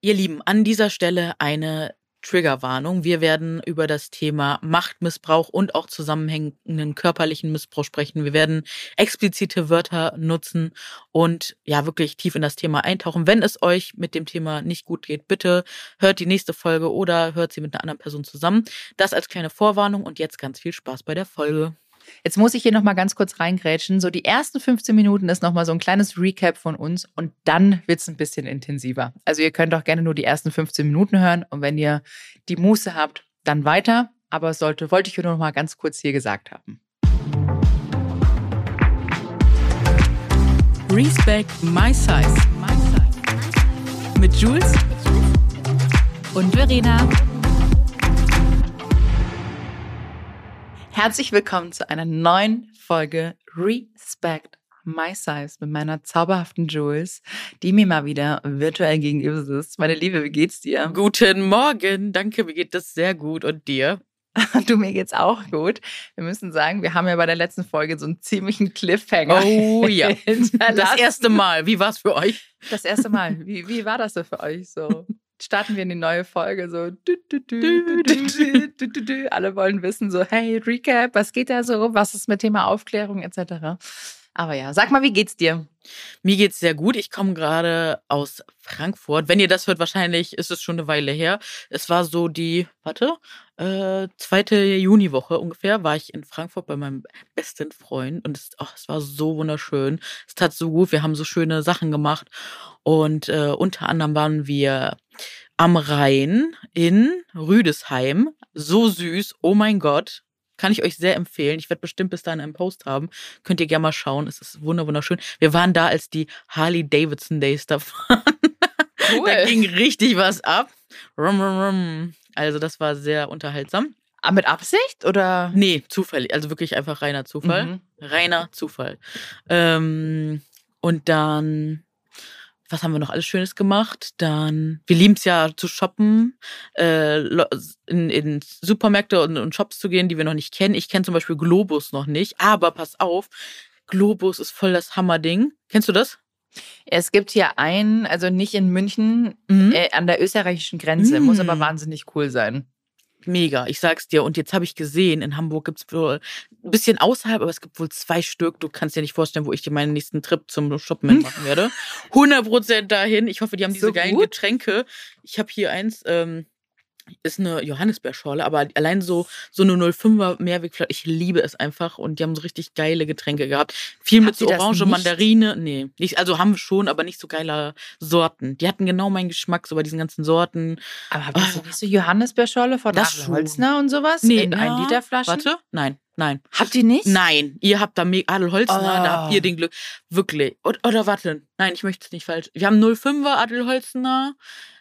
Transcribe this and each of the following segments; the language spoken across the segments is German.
Ihr Lieben, an dieser Stelle eine Triggerwarnung. Wir werden über das Thema Machtmissbrauch und auch zusammenhängenden körperlichen Missbrauch sprechen. Wir werden explizite Wörter nutzen und ja wirklich tief in das Thema eintauchen. Wenn es euch mit dem Thema nicht gut geht, bitte hört die nächste Folge oder hört sie mit einer anderen Person zusammen. Das als kleine Vorwarnung und jetzt ganz viel Spaß bei der Folge. Jetzt muss ich hier nochmal ganz kurz reingrätschen. So die ersten 15 Minuten ist nochmal so ein kleines Recap von uns und dann wird es ein bisschen intensiver. Also ihr könnt auch gerne nur die ersten 15 Minuten hören und wenn ihr die Muße habt, dann weiter. Aber sollte, wollte ich nur noch mal ganz kurz hier gesagt haben. Respect My Size. Mit Jules und Verena. Herzlich willkommen zu einer neuen Folge Respect My Size mit meiner zauberhaften Jules, die mir mal wieder virtuell gegenüber sitzt. Meine Liebe, wie geht's dir? Guten Morgen, danke, mir geht das sehr gut und dir? Du, mir geht's auch gut. Wir müssen sagen, wir haben ja bei der letzten Folge so einen ziemlichen Cliffhanger. Oh ja. Das erste Mal. Wie war's für euch? Das erste Mal. Wie, wie war das so für euch so? starten wir in die neue Folge so. Du, du, du, Alle wollen wissen so, hey, Recap, was geht da so? Was ist mit Thema Aufklärung etc. Aber ja, sag mal, wie geht's dir? Mir geht's sehr gut. Ich komme gerade aus Frankfurt. Wenn ihr das hört, wahrscheinlich ist es schon eine Weile her. Es war so die, warte, äh, zweite Juniwoche ungefähr, war ich in Frankfurt bei meinem besten Freund und es, oh, es war so wunderschön. Es tat so gut. Wir haben so schöne Sachen gemacht und äh, unter anderem waren wir am Rhein in Rüdesheim. So süß. Oh mein Gott. Kann ich euch sehr empfehlen. Ich werde bestimmt bis dahin einen Post haben. Könnt ihr gerne mal schauen. Es ist wunderschön. Wir waren da, als die Harley Davidson Days da waren. Cool. da ging richtig was ab. Also das war sehr unterhaltsam. Aber ah, mit Absicht oder? Nee, zufällig. Also wirklich einfach reiner Zufall. Mhm. Reiner Zufall. Ähm, und dann was haben wir noch alles Schönes gemacht? Dann, wir lieben es ja zu shoppen, äh, in, in Supermärkte und, und Shops zu gehen, die wir noch nicht kennen. Ich kenne zum Beispiel Globus noch nicht, aber pass auf, Globus ist voll das Hammerding. Kennst du das? Es gibt hier einen, also nicht in München, mhm. äh, an der österreichischen Grenze, mhm. muss aber wahnsinnig cool sein mega, ich sag's dir. Und jetzt habe ich gesehen, in Hamburg gibt's wohl ein bisschen außerhalb, aber es gibt wohl zwei Stück. Du kannst dir nicht vorstellen, wo ich dir meinen nächsten Trip zum Shoppen hm. machen werde. 100 Prozent dahin. Ich hoffe, die haben diese so geilen Getränke. Ich habe hier eins, ähm, ist eine Johannisbeerschorle, aber allein so, so eine 05er Mehrwegflasche, ich liebe es einfach und die haben so richtig geile Getränke gehabt. Viel mit so Orange, Mandarine, nee, nicht, also haben wir schon, aber nicht so geile Sorten. Die hatten genau meinen Geschmack, so bei diesen ganzen Sorten. Aber habt ihr oh. nicht so Johannisbeerschorle von das Holzner und sowas? Nee, in ja. 1 Liter Flaschen? Warte, nein. Nein. Habt ihr nicht? Nein. Ihr habt da Adel Holzner, oh. da habt ihr den Glück. Wirklich. Oder, oder warte. Nein, ich möchte es nicht falsch. Wir haben 05er Adel Holzner,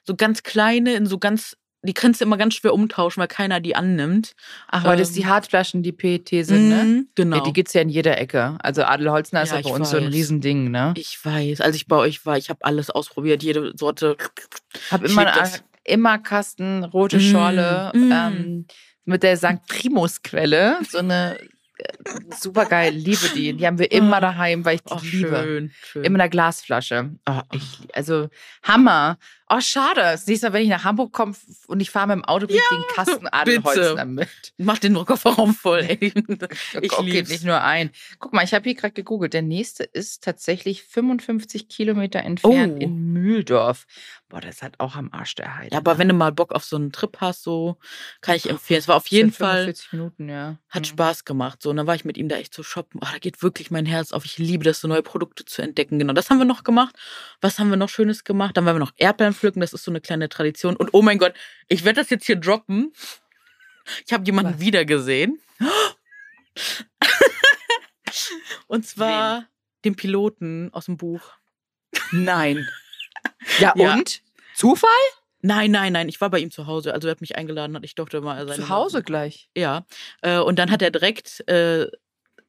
so ganz kleine, in so ganz die kannst du immer ganz schwer umtauschen, weil keiner die annimmt. Ach, weil ähm, das die Hartflaschen, die PET sind, ne? Mhm, genau. Ja, die gibt's ja in jeder Ecke. Also Adelholzner ist ja, bei uns weiß. so ein Riesending, ne? Ich weiß. Als ich bei euch war, ich habe alles ausprobiert, jede Sorte. Hab immer, immer Kasten, rote Schorle, mm. Ähm, mit der St. Primus Quelle, so eine super geil, liebe die. Die haben wir immer ah. daheim, weil ich die oh, liebe. Schön, schön. Immer in der Glasflasche. Oh, ich, also Hammer. Oh, schade. Siehst du, wenn ich nach Hamburg komme und ich fahre mit dem Auto, bringe ja, den Kasten Adelholzner mit. Mach den Kofferraum voll, ey. Ich liebe nicht nur ein. Guck mal, ich habe hier gerade gegoogelt. Der nächste ist tatsächlich 55 Kilometer entfernt oh. in Mühldorf. Boah, das hat auch am Arsch der Heide. Ja, aber wenn du mal Bock auf so einen Trip hast, so kann ich empfehlen. Es war auf jeden Fall. Minuten, ja. Hat mhm. Spaß gemacht. So, und dann war ich mit ihm da echt zu so shoppen. Oh, da geht wirklich mein Herz auf. Ich liebe das, so neue Produkte zu entdecken. Genau, das haben wir noch gemacht. Was haben wir noch Schönes gemacht? Dann waren wir noch Erdbeeren pflücken. Das ist so eine kleine Tradition. Und oh mein Gott, ich werde das jetzt hier droppen. Ich habe jemanden Was? wieder gesehen. und zwar Wen? den Piloten aus dem Buch. Nein. Ja, ja, und? Zufall? Nein, nein, nein. Ich war bei ihm zu Hause. Also er hat mich eingeladen und ich durfte mal seine. Zu Hause Mann. gleich? Ja. Äh, und dann hat er direkt, äh,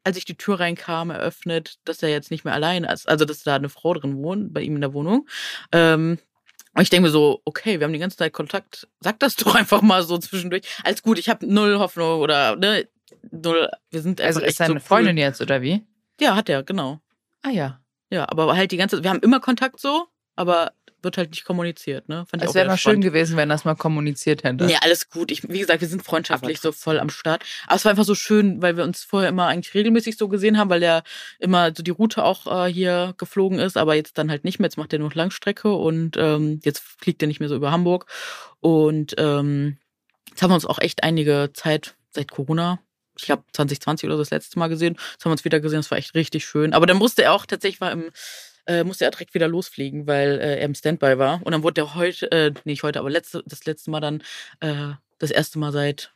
als ich die Tür reinkam, eröffnet, dass er jetzt nicht mehr allein ist. Also, dass da eine Frau drin wohnt, bei ihm in der Wohnung. Ähm, und ich denke mir so, okay, wir haben die ganze Zeit Kontakt. Sag das doch einfach mal so zwischendurch. Alles gut, ich habe null Hoffnung oder ne, null. Wir sind also ist seine so Freundin cool. jetzt oder wie? Ja, hat er genau. Ah ja. Ja, aber halt die ganze, wir haben immer Kontakt so aber wird halt nicht kommuniziert, ne? Fand es wäre mal schön gewesen, wenn das mal kommuniziert hätte. Nee, alles gut. Ich, wie gesagt, wir sind freundschaftlich so voll am Start. Aber es war einfach so schön, weil wir uns vorher immer eigentlich regelmäßig so gesehen haben, weil er immer so die Route auch äh, hier geflogen ist, aber jetzt dann halt nicht mehr. Jetzt macht er nur Langstrecke und ähm, jetzt fliegt er nicht mehr so über Hamburg. Und ähm, jetzt haben wir uns auch echt einige Zeit seit Corona ich glaube 2020 oder so das letzte Mal gesehen. Jetzt haben wir uns wieder gesehen, das war echt richtig schön. Aber dann musste er auch tatsächlich war im äh, musste er direkt wieder losfliegen, weil äh, er im Standby war. Und dann wurde er heute, äh, nicht heute, aber letzte, das letzte Mal dann, äh, das erste Mal seit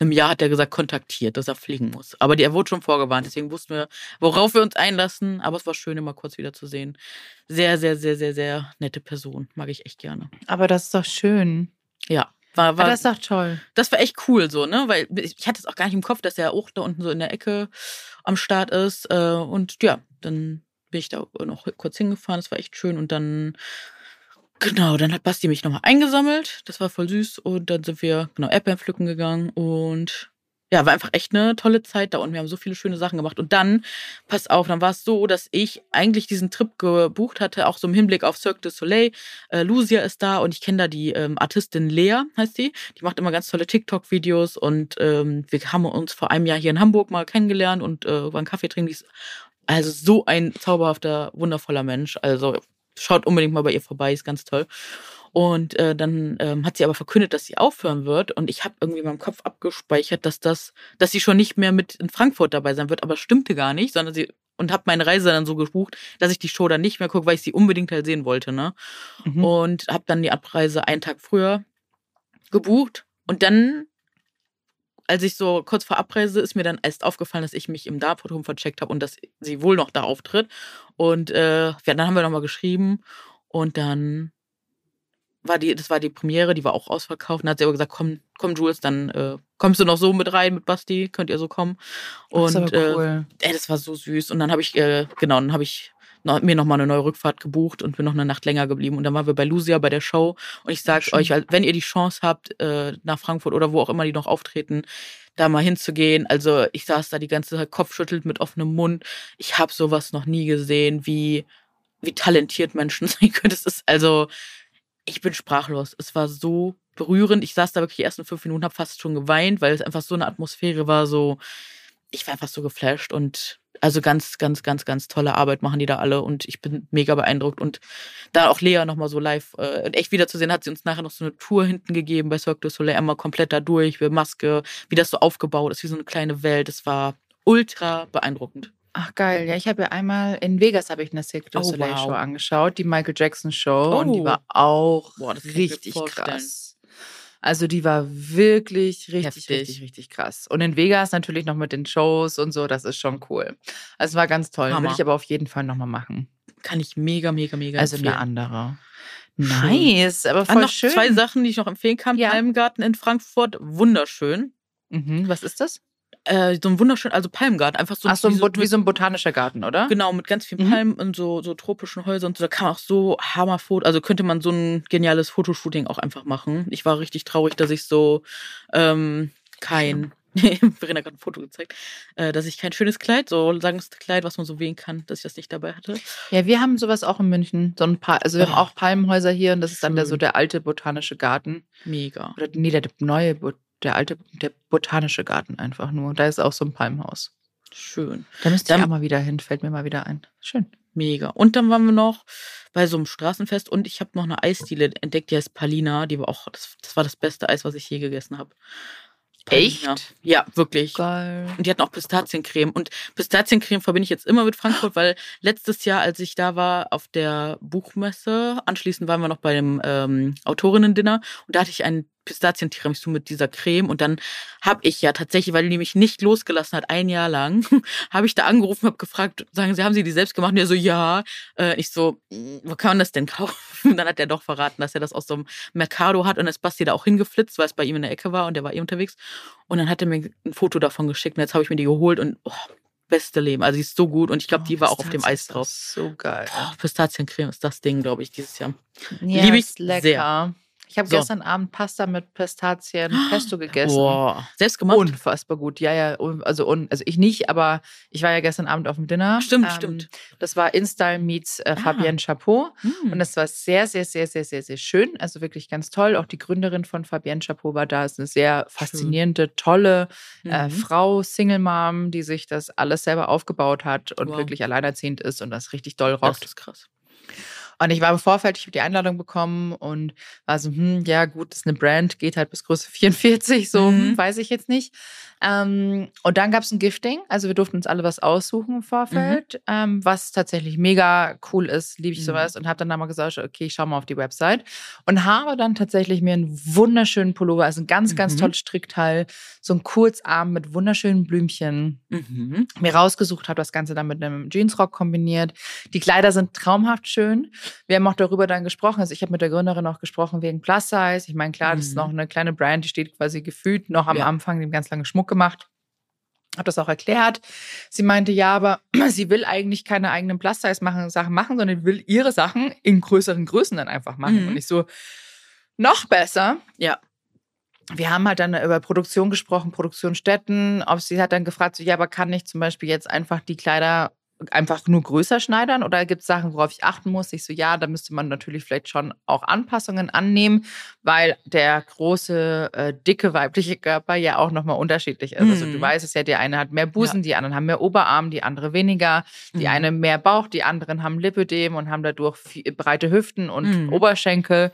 einem Jahr hat er gesagt, kontaktiert, dass er fliegen muss. Aber die, er wurde schon vorgewarnt, deswegen wussten wir, worauf wir uns einlassen. Aber es war schön, ihn mal kurz wieder zu sehen. Sehr, sehr, sehr, sehr, sehr nette Person. Mag ich echt gerne. Aber das ist doch schön. Ja. War, war, ja, das ist doch toll. Das war echt cool so, ne? Weil ich hatte es auch gar nicht im Kopf, dass er auch da unten so in der Ecke am Start ist. Äh, und ja, dann bin ich da noch kurz hingefahren, das war echt schön. Und dann, genau, dann hat Basti mich nochmal eingesammelt. Das war voll süß. Und dann sind wir, genau, Erdbeeren pflücken gegangen und ja, war einfach echt eine tolle Zeit da und wir haben so viele schöne Sachen gemacht. Und dann, pass auf, dann war es so, dass ich eigentlich diesen Trip gebucht hatte, auch so im Hinblick auf Cirque du Soleil. Äh, Lucia ist da und ich kenne da die ähm, Artistin Lea, heißt die. Die macht immer ganz tolle TikTok-Videos und ähm, wir haben uns vor einem Jahr hier in Hamburg mal kennengelernt und äh, waren Kaffee trinken. Die ist also so ein zauberhafter, wundervoller Mensch. Also schaut unbedingt mal bei ihr vorbei, ist ganz toll. Und äh, dann ähm, hat sie aber verkündet, dass sie aufhören wird. Und ich habe irgendwie in meinem Kopf abgespeichert, dass das, dass sie schon nicht mehr mit in Frankfurt dabei sein wird. Aber stimmte gar nicht, sondern sie und habe meine Reise dann so gebucht, dass ich die Show dann nicht mehr gucke, weil ich sie unbedingt halt sehen wollte, ne? Mhm. Und habe dann die Abreise einen Tag früher gebucht. Und dann als ich so kurz vor Abreise ist mir dann erst aufgefallen, dass ich mich im Dartforum vercheckt habe und dass sie wohl noch da auftritt. Und äh, ja, dann haben wir nochmal geschrieben und dann war die, das war die Premiere, die war auch ausverkauft. Und dann hat sie aber gesagt, komm, komm, Jules, dann äh, kommst du noch so mit rein mit Basti, könnt ihr so kommen. Und das, cool. äh, ey, das war so süß. Und dann habe ich, äh, genau, dann habe ich mir nochmal eine neue Rückfahrt gebucht und bin noch eine Nacht länger geblieben. Und dann waren wir bei Lucia bei der Show. Und ich sage euch, wenn ihr die Chance habt, äh, nach Frankfurt oder wo auch immer die noch auftreten, da mal hinzugehen. Also ich saß da die ganze Zeit kopfschüttelt mit offenem Mund. Ich habe sowas noch nie gesehen, wie, wie talentiert Menschen sein können. Das ist also, ich bin sprachlos. Es war so berührend. Ich saß da wirklich die ersten fünf Minuten, habe fast schon geweint, weil es einfach so eine Atmosphäre war, so, ich war einfach so geflasht und also ganz, ganz, ganz, ganz tolle Arbeit machen die da alle und ich bin mega beeindruckt. Und da auch Lea nochmal so live äh, echt wiederzusehen, hat sie uns nachher noch so eine Tour hinten gegeben bei Cirque du Soleil, einmal komplett da durch, wir Maske, wie das so aufgebaut ist, wie so eine kleine Welt. Es war ultra beeindruckend. Ach geil, ja, ich habe ja einmal in Vegas habe ich eine Cirque du Soleil oh, wow. Show angeschaut, die Michael Jackson Show oh. und die oh. war auch Boah, richtig krass. Also die war wirklich richtig, Heftig. richtig, richtig krass. Und in Vegas natürlich noch mit den Shows und so, das ist schon cool. Also es war ganz toll. Würde ich aber auf jeden Fall nochmal machen. Kann ich mega, mega, mega Also empfehlen. eine andere. Nice, aber voll noch schön. Zwei Sachen, die ich noch empfehlen kann. Ja. Palmgarten in Frankfurt, wunderschön. Mhm. Was ist das? Äh, so ein wunderschön, also Palmgarten, einfach so, Ach, so ein, wie, so, wie so ein botanischer Garten, oder? Genau, mit ganz vielen mhm. Palmen und so, so tropischen Häusern und so. Da kann man auch so Hammerfoto, also könnte man so ein geniales Fotoshooting auch einfach machen. Ich war richtig traurig, dass ich so ähm, kein Verena hat gerade ein Foto gezeigt, äh, dass ich kein schönes Kleid, so langes Kleid, was man so wählen kann, dass ich das nicht dabei hatte. Ja, wir haben sowas auch in München. So ein paar, also wir oh. haben auch Palmenhäuser hier und das ist dann der, so der alte botanische Garten. Mega. Oder nee, der neue der alte, der botanische Garten einfach nur. Da ist auch so ein Palmhaus. Schön. Da müsste ich auch mal wieder hin, fällt mir mal wieder ein. Schön. Mega. Und dann waren wir noch bei so einem Straßenfest und ich habe noch eine Eisdiele entdeckt, die heißt Palina. Die war auch, das, das war das beste Eis, was ich je gegessen habe. Palina. Echt? Ja, wirklich. Geil. Und die hatten auch Pistaziencreme. Und Pistaziencreme verbinde ich jetzt immer mit Frankfurt, weil letztes Jahr, als ich da war auf der Buchmesse, anschließend waren wir noch bei dem ähm, Autorinnen-Dinner und da hatte ich einen Pistazien-Tiramisu mit dieser Creme und dann habe ich ja tatsächlich, weil die mich nicht losgelassen hat, ein Jahr lang, habe ich da angerufen, habe gefragt, sagen Sie, haben Sie die selbst gemacht? Und er so, ja. Äh, ich so, hm, wo kann man das denn kaufen? Und dann hat er doch verraten, dass er das aus so einem Mercado hat und ist Basti da auch hingeflitzt, weil es bei ihm in der Ecke war und der war eh unterwegs. Und dann hat er mir ein Foto davon geschickt und jetzt habe ich mir die geholt und oh, beste Leben. Also die ist so gut und ich glaube, oh, die war auch auf dem Eis drauf. So geil. Oh, Pistaziencreme ist das Ding, glaube ich, dieses Jahr. Ja, Liebe ich lecker. sehr. Ich habe so. gestern Abend Pasta mit Pistazien Pesto gegessen. Boah, selbst gemacht? Unfassbar gut. Ja, ja, also, also ich nicht, aber ich war ja gestern Abend auf dem Dinner. Stimmt, ähm, stimmt. Das war InStyle meets äh, ah. Fabienne Chapeau hm. und das war sehr, sehr, sehr, sehr, sehr, sehr schön. Also wirklich ganz toll. Auch die Gründerin von Fabienne Chapeau war da. Ist eine sehr faszinierende, schön. tolle äh, mhm. Frau, Single Mom, die sich das alles selber aufgebaut hat und wow. wirklich alleinerziehend ist und das richtig doll rockt. Das ist krass. Und ich war im Vorfeld, ich habe die Einladung bekommen und war so, hm, ja gut, das ist eine Brand, geht halt bis Größe 44, so hm, mhm. weiß ich jetzt nicht. Ähm, und dann gab es ein Gifting, also wir durften uns alle was aussuchen im Vorfeld, mhm. ähm, was tatsächlich mega cool ist, liebe ich mhm. sowas und habe dann mal gesagt, okay, ich schau mal auf die Website und habe dann tatsächlich mir einen wunderschönen Pullover, also ein ganz, ganz mhm. tolles Strickteil, so ein Kurzarm mit wunderschönen Blümchen mhm. mir rausgesucht, habe das Ganze dann mit einem Jeansrock kombiniert. Die Kleider sind traumhaft schön. Wir haben auch darüber dann gesprochen, also ich habe mit der Gründerin auch gesprochen wegen Plus Size. Ich meine, klar, das ist noch mhm. eine kleine Brand, die steht quasi gefühlt noch am ja. Anfang, dem ganz lange Schmuck gemacht. Habe das auch erklärt. Sie meinte, ja, aber sie will eigentlich keine eigenen Plus-Size-Sachen machen, sondern will ihre Sachen in größeren Größen dann einfach machen. Mhm. Und ich so, noch besser. Ja. Wir haben halt dann über Produktion gesprochen, Produktionsstätten. Ob sie hat dann gefragt, so, ja, aber kann ich zum Beispiel jetzt einfach die Kleider einfach nur größer schneidern oder gibt es Sachen, worauf ich achten muss? Ich so, ja, da müsste man natürlich vielleicht schon auch Anpassungen annehmen, weil der große, äh, dicke weibliche Körper ja auch nochmal unterschiedlich ist. Mhm. Also du mhm. weißt es ja, der eine hat mehr Busen, ja. die anderen haben mehr Oberarm, die andere weniger, die mhm. eine mehr Bauch, die anderen haben Lipödem und haben dadurch viel, breite Hüften und mhm. Oberschenkel.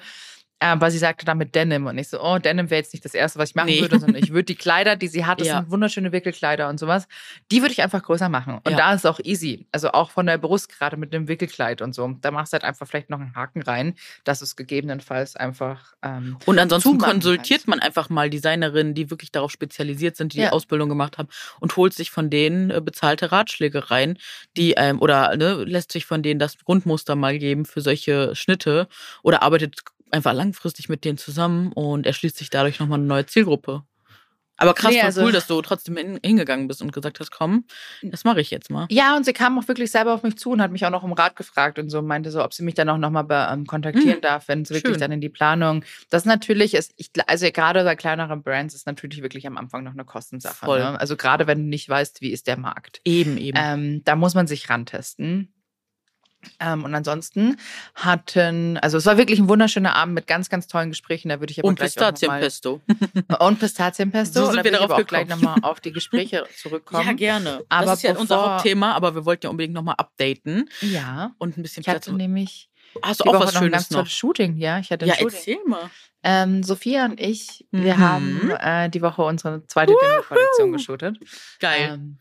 Aber sie sagte damit Denim und ich so, oh, Denim wäre jetzt nicht das Erste, was ich machen nee. würde, sondern ich würde die Kleider, die sie hat, das ja. sind wunderschöne Wickelkleider und sowas, die würde ich einfach größer machen. Und ja. da ist es auch easy. Also auch von der Brust gerade mit dem Wickelkleid und so. Da machst du halt einfach vielleicht noch einen Haken rein, dass es gegebenenfalls einfach. Ähm, und ansonsten konsultiert kannst. man einfach mal Designerinnen, die wirklich darauf spezialisiert sind, die ja. die Ausbildung gemacht haben und holt sich von denen äh, bezahlte Ratschläge rein, die ähm, oder ne, lässt sich von denen das Grundmuster mal geben für solche Schnitte oder arbeitet einfach langfristig mit denen zusammen und erschließt sich dadurch nochmal eine neue Zielgruppe. Aber krass, nee, also, cool, dass du trotzdem hingegangen bist und gesagt hast, komm, das mache ich jetzt mal. Ja, und sie kam auch wirklich selber auf mich zu und hat mich auch noch um Rat gefragt und so meinte so, ob sie mich dann auch nochmal ähm, kontaktieren hm, darf, wenn es wirklich dann in die Planung. Das natürlich ist, ich, also gerade bei kleineren Brands ist natürlich wirklich am Anfang noch eine Kostensache. Ne? Also gerade wenn du nicht weißt, wie ist der Markt. Eben, eben. Ähm, da muss man sich rantesten. Ähm, und ansonsten hatten, also es war wirklich ein wunderschöner Abend mit ganz, ganz tollen Gesprächen. Da würde ich aber und gleich Pistazienpesto. und Pistazienpesto. So sind wir darauf auch gleich nochmal auf die Gespräche zurückkommen. Ja, gerne. Aber das ist ja bevor, unser Hauptthema, aber wir wollten ja unbedingt nochmal updaten. Ja. Und ein bisschen Ich hatte nämlich Hast du auch was Schönes ein ganz tolles Shooting, ja. Ich hatte ein ja, Shooting. erzähl mal. Ähm, Sophia und ich, wir mhm. haben äh, die Woche unsere zweite Dinner-Kollektion geshootet. Geil. Ähm,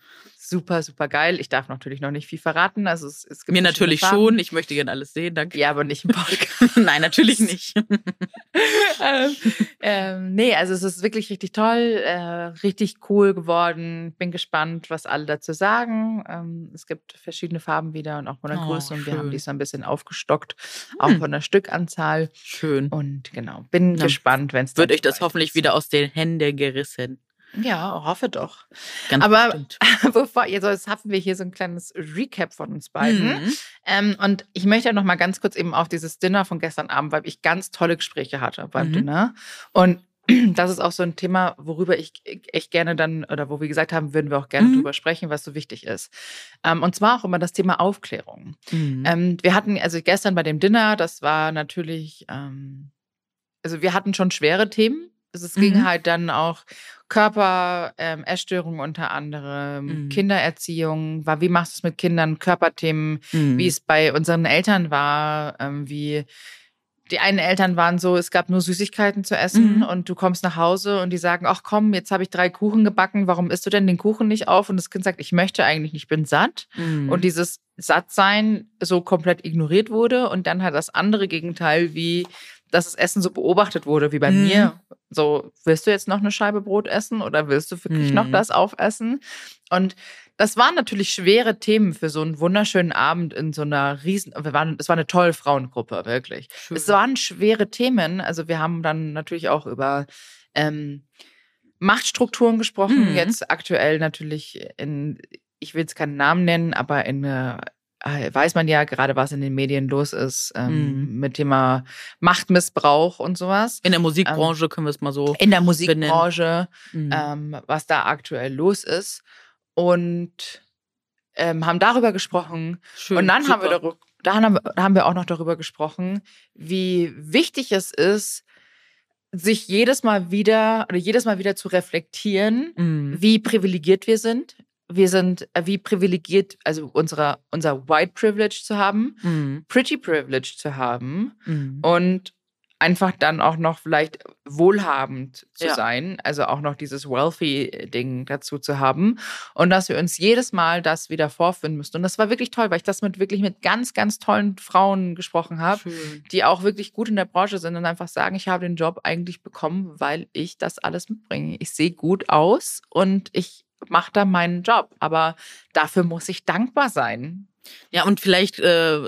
super, super geil. Ich darf natürlich noch nicht viel verraten. Also es, es gibt Mir natürlich schon. Ich möchte gerne alles sehen. Danke. Ja, aber nicht im Podcast. Nein, natürlich nicht. ähm, ähm, nee, also es ist wirklich richtig toll, äh, richtig cool geworden. Bin gespannt, was alle dazu sagen. Ähm, es gibt verschiedene Farben wieder und auch von der oh, Größe. Und wir haben dies ein bisschen aufgestockt, auch hm. von der Stückanzahl. Schön. Und genau, bin Na, gespannt, wenn es Wird euch das hoffentlich ist. wieder aus den Händen gerissen. Ja, hoffe doch. Ganz Aber bevor, jetzt haben wir hier so ein kleines Recap von uns beiden. Mhm. Ähm, und ich möchte noch mal ganz kurz eben auf dieses Dinner von gestern Abend, weil ich ganz tolle Gespräche hatte beim mhm. Dinner. Und das ist auch so ein Thema, worüber ich echt gerne dann, oder wo wir gesagt haben, würden wir auch gerne mhm. drüber sprechen, was so wichtig ist. Ähm, und zwar auch immer das Thema Aufklärung. Mhm. Ähm, wir hatten, also gestern bei dem Dinner, das war natürlich, ähm, also wir hatten schon schwere Themen. Also es ging mhm. halt dann auch Körper, ähm, Essstörungen unter anderem, mhm. Kindererziehung, war, wie machst du es mit Kindern, Körperthemen, mhm. wie es bei unseren Eltern war, ähm, wie die einen Eltern waren so, es gab nur Süßigkeiten zu essen mhm. und du kommst nach Hause und die sagen, ach komm, jetzt habe ich drei Kuchen gebacken, warum isst du denn den Kuchen nicht auf? Und das Kind sagt, ich möchte eigentlich nicht, ich bin satt. Mhm. Und dieses Sattsein so komplett ignoriert wurde und dann hat das andere Gegenteil, wie dass das Essen so beobachtet wurde wie bei mhm. mir. So, willst du jetzt noch eine Scheibe Brot essen oder willst du wirklich mhm. noch das aufessen? Und das waren natürlich schwere Themen für so einen wunderschönen Abend in so einer riesen, wir waren, es war eine tolle Frauengruppe, wirklich. Schön. Es waren schwere Themen. Also wir haben dann natürlich auch über ähm, Machtstrukturen gesprochen. Mhm. Jetzt aktuell natürlich in, ich will jetzt keinen Namen nennen, aber in, weiß man ja gerade, was in den Medien los ist ähm, mhm. mit Thema Machtmissbrauch und sowas. In der Musikbranche ähm, können wir es mal so. In der Musikbranche, mhm. ähm, was da aktuell los ist. Und ähm, haben darüber gesprochen. Schön, und dann super. haben wir darüber, dann haben, haben wir auch noch darüber gesprochen, wie wichtig es ist, sich jedes Mal wieder oder jedes Mal wieder zu reflektieren, mhm. wie privilegiert wir sind. Wir sind äh, wie privilegiert, also unsere, unser White Privilege zu haben, mhm. Pretty Privilege zu haben mhm. und einfach dann auch noch vielleicht wohlhabend zu ja. sein, also auch noch dieses wealthy-Ding dazu zu haben und dass wir uns jedes Mal das wieder vorfinden müssen. Und das war wirklich toll, weil ich das mit wirklich mit ganz, ganz tollen Frauen gesprochen habe, die auch wirklich gut in der Branche sind und einfach sagen, ich habe den Job eigentlich bekommen, weil ich das alles mitbringe. Ich sehe gut aus und ich mache da meinen Job, aber dafür muss ich dankbar sein. Ja, und vielleicht äh,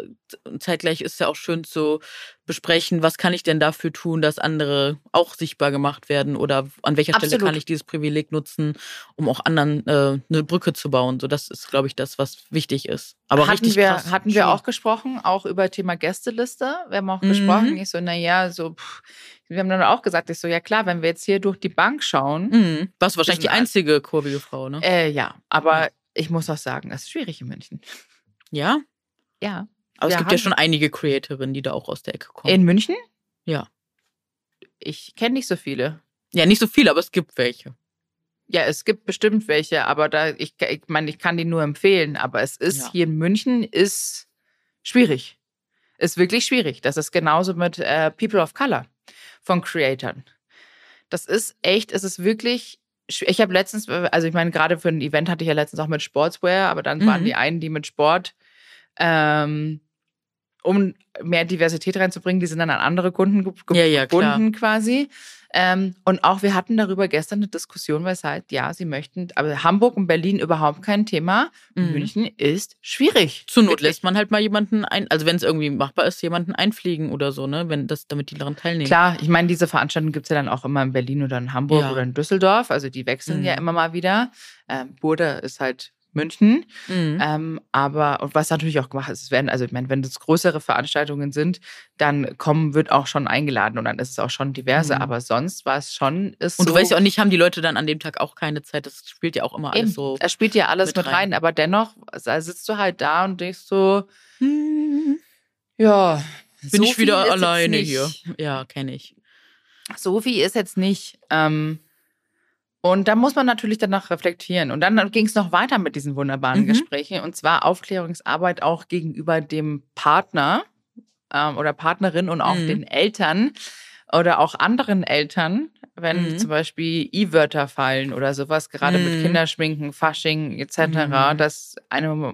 zeitgleich ist ja auch schön zu besprechen, was kann ich denn dafür tun, dass andere auch sichtbar gemacht werden oder an welcher Absolut. Stelle kann ich dieses Privileg nutzen, um auch anderen äh, eine Brücke zu bauen. So, das ist, glaube ich, das, was wichtig ist. Aber hatten richtig wir, krass, hatten wir auch gesprochen, auch über Thema Gästeliste. Wir haben auch mhm. gesprochen. Ich so, naja, so, pff, wir haben dann auch gesagt, ich so, ja klar, wenn wir jetzt hier durch die Bank schauen. Mhm. Warst du wahrscheinlich die einzige kurvige Frau, ne? Äh, ja, aber ja. ich muss auch sagen, es ist schwierig in München. Ja? Ja. Aber es gibt ja schon einige Creatorinnen, die da auch aus der Ecke kommen. In München? Ja. Ich kenne nicht so viele. Ja, nicht so viele, aber es gibt welche. Ja, es gibt bestimmt welche, aber da, ich, ich meine, ich kann die nur empfehlen, aber es ist ja. hier in München ist schwierig. Ist wirklich schwierig. Das ist genauso mit äh, People of Color von Creatoren. Das ist echt, es ist wirklich ich habe letztens, also ich meine, gerade für ein Event hatte ich ja letztens auch mit Sportswear, aber dann mhm. waren die einen, die mit Sport, ähm, um mehr Diversität reinzubringen, die sind dann an andere Kunden ge ja, ja, gebunden quasi. Ähm, und auch wir hatten darüber gestern eine Diskussion, weil es halt, ja, sie möchten, aber Hamburg und Berlin überhaupt kein Thema. Mhm. München ist schwierig. Zur Not lässt man halt mal jemanden ein, also wenn es irgendwie machbar ist, jemanden einfliegen oder so, ne, wenn das, damit die daran teilnehmen. Klar, ich meine, diese Veranstaltung gibt es ja dann auch immer in Berlin oder in Hamburg ja. oder in Düsseldorf, also die wechseln mhm. ja immer mal wieder. Ähm, Burde ist halt München. Mhm. Ähm, aber, und was natürlich auch gemacht ist, es werden, also ich meine, wenn das größere Veranstaltungen sind, dann kommen, wird auch schon eingeladen und dann ist es auch schon diverse. Mhm. Aber sonst war es schon. Ist und du so, weißt ja auch nicht, haben die Leute dann an dem Tag auch keine Zeit? Das spielt ja auch immer alles eben, so. Es spielt ja alles mit, rein. rein. aber dennoch sitzt du halt da und denkst so, hm, ja. Bin so ich wieder alleine hier. Ja, kenne ich. Sophie ist jetzt nicht. Ähm, und da muss man natürlich danach reflektieren. Und dann ging es noch weiter mit diesen wunderbaren mhm. Gesprächen. Und zwar Aufklärungsarbeit auch gegenüber dem Partner ähm, oder Partnerin und auch mhm. den Eltern oder auch anderen Eltern, wenn mhm. zum Beispiel I-Wörter fallen oder sowas, gerade mhm. mit Kinderschminken, Fasching etc., mhm. dass eine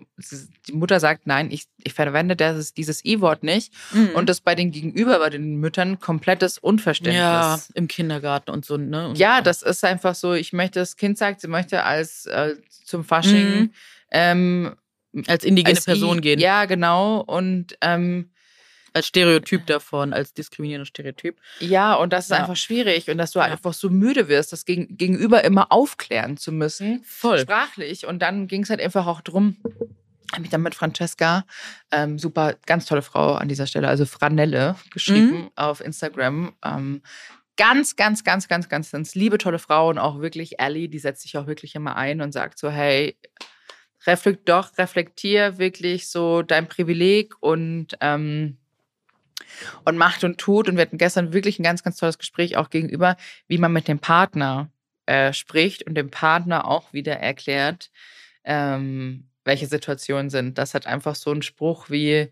die Mutter sagt, nein, ich, ich verwende das, dieses I-Wort nicht mhm. und das bei den Gegenüber, bei den Müttern komplettes Unverständnis. Ja, im Kindergarten und so, ne? Und ja, das ist einfach so, ich möchte, das Kind sagt, sie möchte als äh, zum Fasching mhm. ähm, als indigene als Person I, gehen. Ja, genau. Und ähm, als Stereotyp davon, als diskriminierender Stereotyp. Ja, und das ist ja. einfach schwierig und dass du ja. einfach so müde wirst, das Gegenüber immer aufklären zu müssen. Voll. Sprachlich. Und dann ging es halt einfach auch drum, habe mich dann mit Francesca, ähm, super, ganz tolle Frau an dieser Stelle, also Franelle, geschrieben mhm. auf Instagram. Ähm, ganz, ganz, ganz, ganz, ganz, ganz liebe, tolle Frau und auch wirklich Ellie, die setzt sich auch wirklich immer ein und sagt so, hey, reflekt doch, reflektier wirklich so dein Privileg und ähm, und macht und tut. Und wir hatten gestern wirklich ein ganz, ganz tolles Gespräch auch gegenüber, wie man mit dem Partner äh, spricht und dem Partner auch wieder erklärt, ähm, welche Situationen sind. Das hat einfach so einen Spruch wie,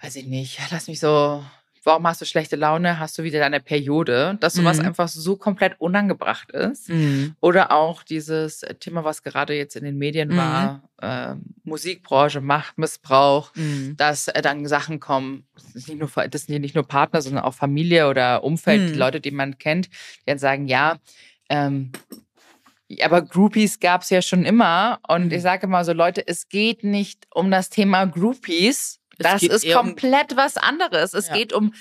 weiß ich nicht, lass mich so warum hast du schlechte Laune, hast du wieder deine Periode, dass sowas mhm. einfach so komplett unangebracht ist. Mhm. Oder auch dieses Thema, was gerade jetzt in den Medien mhm. war, äh, Musikbranche, Machtmissbrauch, mhm. dass äh, dann Sachen kommen, das nur, das sind nicht nur Partner, sondern auch Familie oder Umfeld, die mhm. Leute, die man kennt, die dann sagen, ja, ähm, aber Groupies gab es ja schon immer. Und ich mhm. sage mal so, Leute, es geht nicht um das Thema Groupies, das ist komplett um was anderes. Es ja. geht um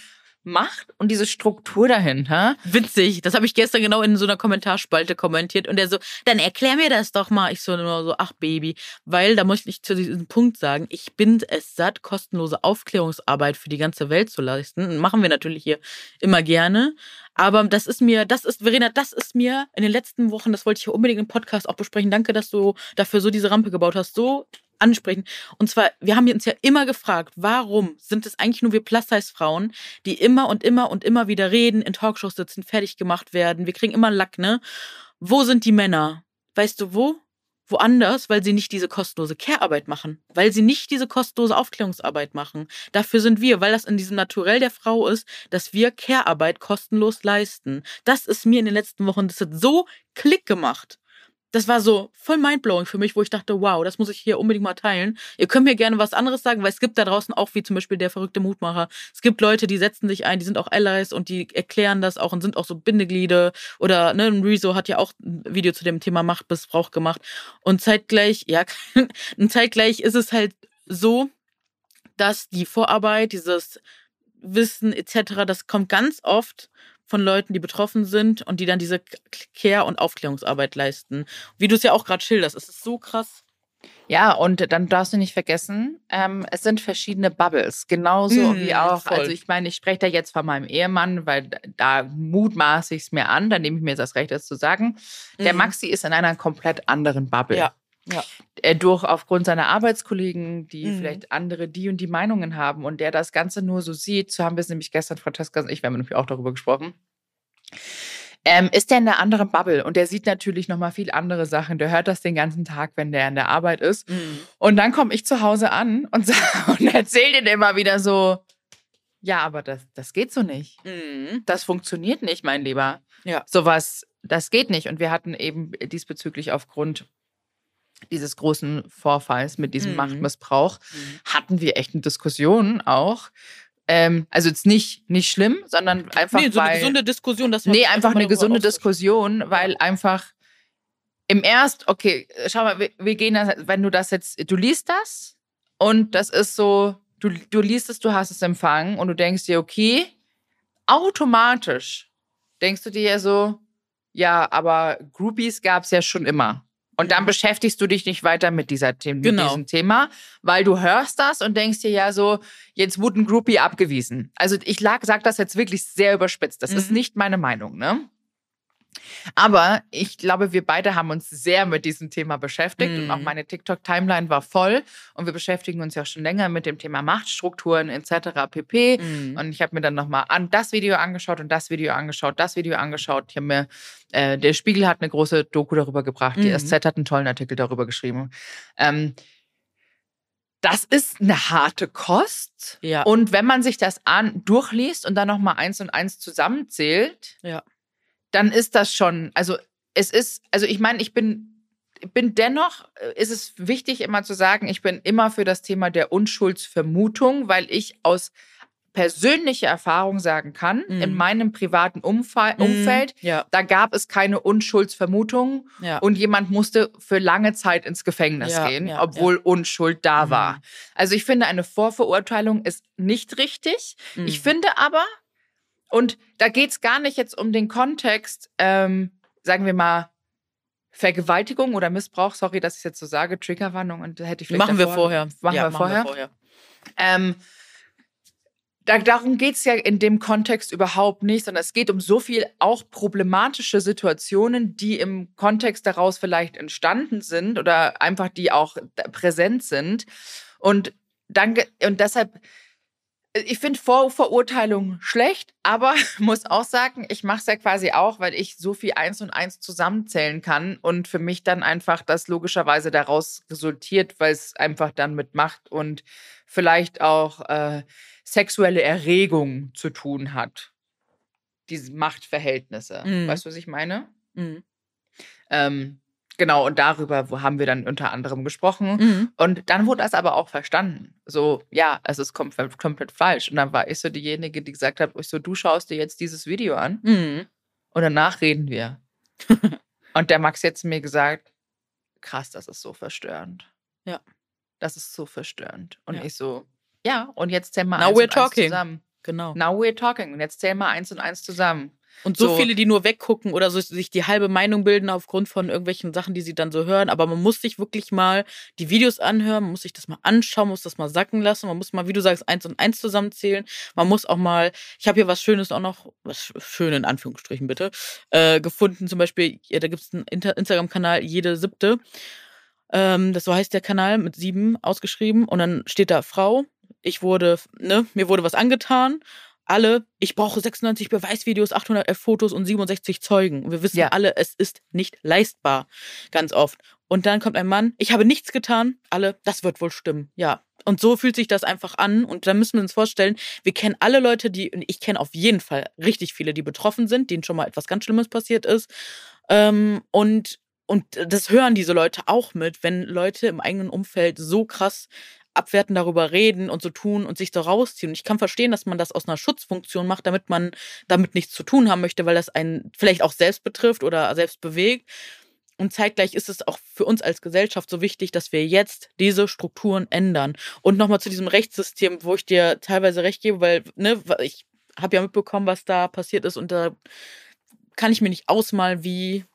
macht und diese Struktur dahinter. Witzig, das habe ich gestern genau in so einer Kommentarspalte kommentiert und er so, dann erklär mir das doch mal. Ich so nur so, ach Baby, weil da muss ich nicht zu diesem Punkt sagen, ich bin es satt, kostenlose Aufklärungsarbeit für die ganze Welt zu leisten. machen wir natürlich hier immer gerne. Aber das ist mir, das ist, Verena, das ist mir in den letzten Wochen, das wollte ich hier unbedingt im Podcast auch besprechen. Danke, dass du dafür so diese Rampe gebaut hast. So ansprechen. Und zwar, wir haben uns ja immer gefragt, warum sind es eigentlich nur wir Plus-Size-Frauen, die immer und immer und immer wieder reden, in Talkshows sitzen, fertig gemacht werden. Wir kriegen immer Lack, ne? Wo sind die Männer? Weißt du wo? Woanders, weil sie nicht diese kostenlose Care-Arbeit machen, weil sie nicht diese kostenlose Aufklärungsarbeit machen. Dafür sind wir, weil das in diesem Naturell der Frau ist, dass wir Care-Arbeit kostenlos leisten. Das ist mir in den letzten Wochen, das hat so Klick gemacht das war so voll mindblowing für mich, wo ich dachte, wow, das muss ich hier unbedingt mal teilen. Ihr könnt mir gerne was anderes sagen, weil es gibt da draußen auch, wie zum Beispiel der verrückte Mutmacher, es gibt Leute, die setzen sich ein, die sind auch Allies und die erklären das auch und sind auch so Bindeglieder. Oder ne, Rezo hat ja auch ein Video zu dem Thema Machtmissbrauch gemacht. Und zeitgleich, ja, zeitgleich ist es halt so, dass die Vorarbeit, dieses Wissen etc., das kommt ganz oft von Leuten, die betroffen sind und die dann diese Care- und Aufklärungsarbeit leisten. Wie du es ja auch gerade schilderst, es ist so krass. Ja, und dann darfst du nicht vergessen, ähm, es sind verschiedene Bubbles. Genauso mm, wie auch, voll. also ich meine, ich spreche da jetzt von meinem Ehemann, weil da mutmaße ich es mir an, da nehme ich mir das Recht, das zu sagen. Der mm. Maxi ist in einer komplett anderen Bubble. Ja. Ja. Er durch aufgrund seiner Arbeitskollegen, die mhm. vielleicht andere die und die Meinungen haben und der das Ganze nur so sieht, so haben wir es nämlich gestern, Francesca und ich, wir haben nämlich auch darüber gesprochen, ähm, ist der in einer anderen Bubble und der sieht natürlich noch mal viel andere Sachen. Der hört das den ganzen Tag, wenn der in der Arbeit ist. Mhm. Und dann komme ich zu Hause an und, und erzähle dir immer wieder so, ja, aber das, das geht so nicht. Mhm. Das funktioniert nicht, mein Lieber. Ja. Sowas, das geht nicht. Und wir hatten eben diesbezüglich aufgrund dieses großen Vorfalls mit diesem mhm. Machtmissbrauch, mhm. hatten wir echt eine Diskussion auch. Ähm, also jetzt nicht, nicht schlimm, sondern einfach. Nee, so weil, eine gesunde Diskussion, dass Nee, einfach eine gesunde Diskussion, weil einfach im Erst, okay, schau mal, wir, wir gehen das, wenn du das jetzt, du liest das und das ist so, du, du liest es, du hast es empfangen und du denkst dir, okay, automatisch denkst du dir ja so, ja, aber Groupies gab es ja schon immer. Und dann beschäftigst du dich nicht weiter mit, dieser, mit genau. diesem Thema, weil du hörst das und denkst dir ja so, jetzt wurde ein Groupie abgewiesen. Also ich lag, sag das jetzt wirklich sehr überspitzt. Das mhm. ist nicht meine Meinung, ne? Aber ich glaube, wir beide haben uns sehr mit diesem Thema beschäftigt mhm. und auch mhm. meine TikTok-Timeline war voll und wir beschäftigen uns ja schon länger mit dem Thema Machtstrukturen etc. pp. Mhm. Und ich habe mir dann nochmal an das Video angeschaut und das Video angeschaut, das Video angeschaut. Ich habe mir, äh, der Spiegel hat eine große Doku darüber gebracht, mhm. die SZ hat einen tollen Artikel darüber geschrieben. Ähm, das ist eine harte Kost. Ja. Und wenn man sich das an durchliest und dann nochmal eins und eins zusammenzählt, ja dann ist das schon, also es ist, also ich meine, ich bin bin dennoch, äh, ist es wichtig immer zu sagen, ich bin immer für das Thema der Unschuldsvermutung, weil ich aus persönlicher Erfahrung sagen kann, mm. in meinem privaten Umfall, mm, Umfeld, ja. da gab es keine Unschuldsvermutung ja. und jemand musste für lange Zeit ins Gefängnis ja, gehen, obwohl Unschuld da mm. war. Also ich finde, eine Vorverurteilung ist nicht richtig. Ich mm. finde aber, und da geht es gar nicht jetzt um den Kontext, ähm, sagen wir mal, Vergewaltigung oder Missbrauch. Sorry, dass ich jetzt so sage, Triggerwarnung und hätte ich vielleicht. Machen davor, wir vorher. Machen, ja, wir, machen vorher. wir vorher. Ähm, da, darum geht es ja in dem Kontext überhaupt nicht, sondern es geht um so viel auch problematische Situationen, die im Kontext daraus vielleicht entstanden sind oder einfach die auch präsent sind. Und dann, und deshalb ich finde Vorverurteilung schlecht, aber muss auch sagen, ich mache es ja quasi auch, weil ich so viel eins und eins zusammenzählen kann und für mich dann einfach das logischerweise daraus resultiert, weil es einfach dann mit Macht und vielleicht auch äh, sexuelle Erregung zu tun hat. Diese Machtverhältnisse. Mhm. Weißt du, was ich meine? Mhm. Ähm, Genau, und darüber haben wir dann unter anderem gesprochen. Mhm. Und dann wurde das aber auch verstanden. So, ja, es ist komplett, komplett falsch. Und dann war ich so diejenige, die gesagt hat, ich so, du schaust dir jetzt dieses Video an mhm. und danach reden wir. und der Max jetzt mir gesagt, krass, das ist so verstörend. Ja. Das ist so verstörend. Und ja. ich so, ja, und jetzt zählen wir Now we're talking. zusammen. genau. Now we're talking. Und jetzt zählen wir eins und eins zusammen. Und so, so, viele, die nur weggucken oder so sich die halbe Meinung bilden aufgrund von irgendwelchen Sachen, die sie dann so hören. Aber man muss sich wirklich mal die Videos anhören, man muss sich das mal anschauen, muss das mal sacken lassen. Man muss mal, wie du sagst, eins und eins zusammenzählen. Man muss auch mal, ich habe hier was Schönes auch noch, was schön in Anführungsstrichen bitte, äh, gefunden. Zum Beispiel, ja, da gibt es einen Instagram-Kanal, jede siebte. Ähm, das so heißt der Kanal mit sieben ausgeschrieben. Und dann steht da Frau. Ich wurde, ne, mir wurde was angetan alle, ich brauche 96 Beweisvideos, 811 Fotos und 67 Zeugen. wir wissen ja. alle, es ist nicht leistbar, ganz oft. Und dann kommt ein Mann, ich habe nichts getan, alle, das wird wohl stimmen, ja. Und so fühlt sich das einfach an. Und da müssen wir uns vorstellen, wir kennen alle Leute, die, ich kenne auf jeden Fall richtig viele, die betroffen sind, denen schon mal etwas ganz Schlimmes passiert ist. Ähm, und und das hören diese Leute auch mit, wenn Leute im eigenen Umfeld so krass abwerten darüber reden und so tun und sich so rausziehen. Und ich kann verstehen, dass man das aus einer Schutzfunktion macht, damit man damit nichts zu tun haben möchte, weil das einen vielleicht auch selbst betrifft oder selbst bewegt. Und zeitgleich ist es auch für uns als Gesellschaft so wichtig, dass wir jetzt diese Strukturen ändern. Und nochmal zu diesem Rechtssystem, wo ich dir teilweise recht gebe, weil ne, ich habe ja mitbekommen, was da passiert ist und da kann ich mir nicht ausmalen, wie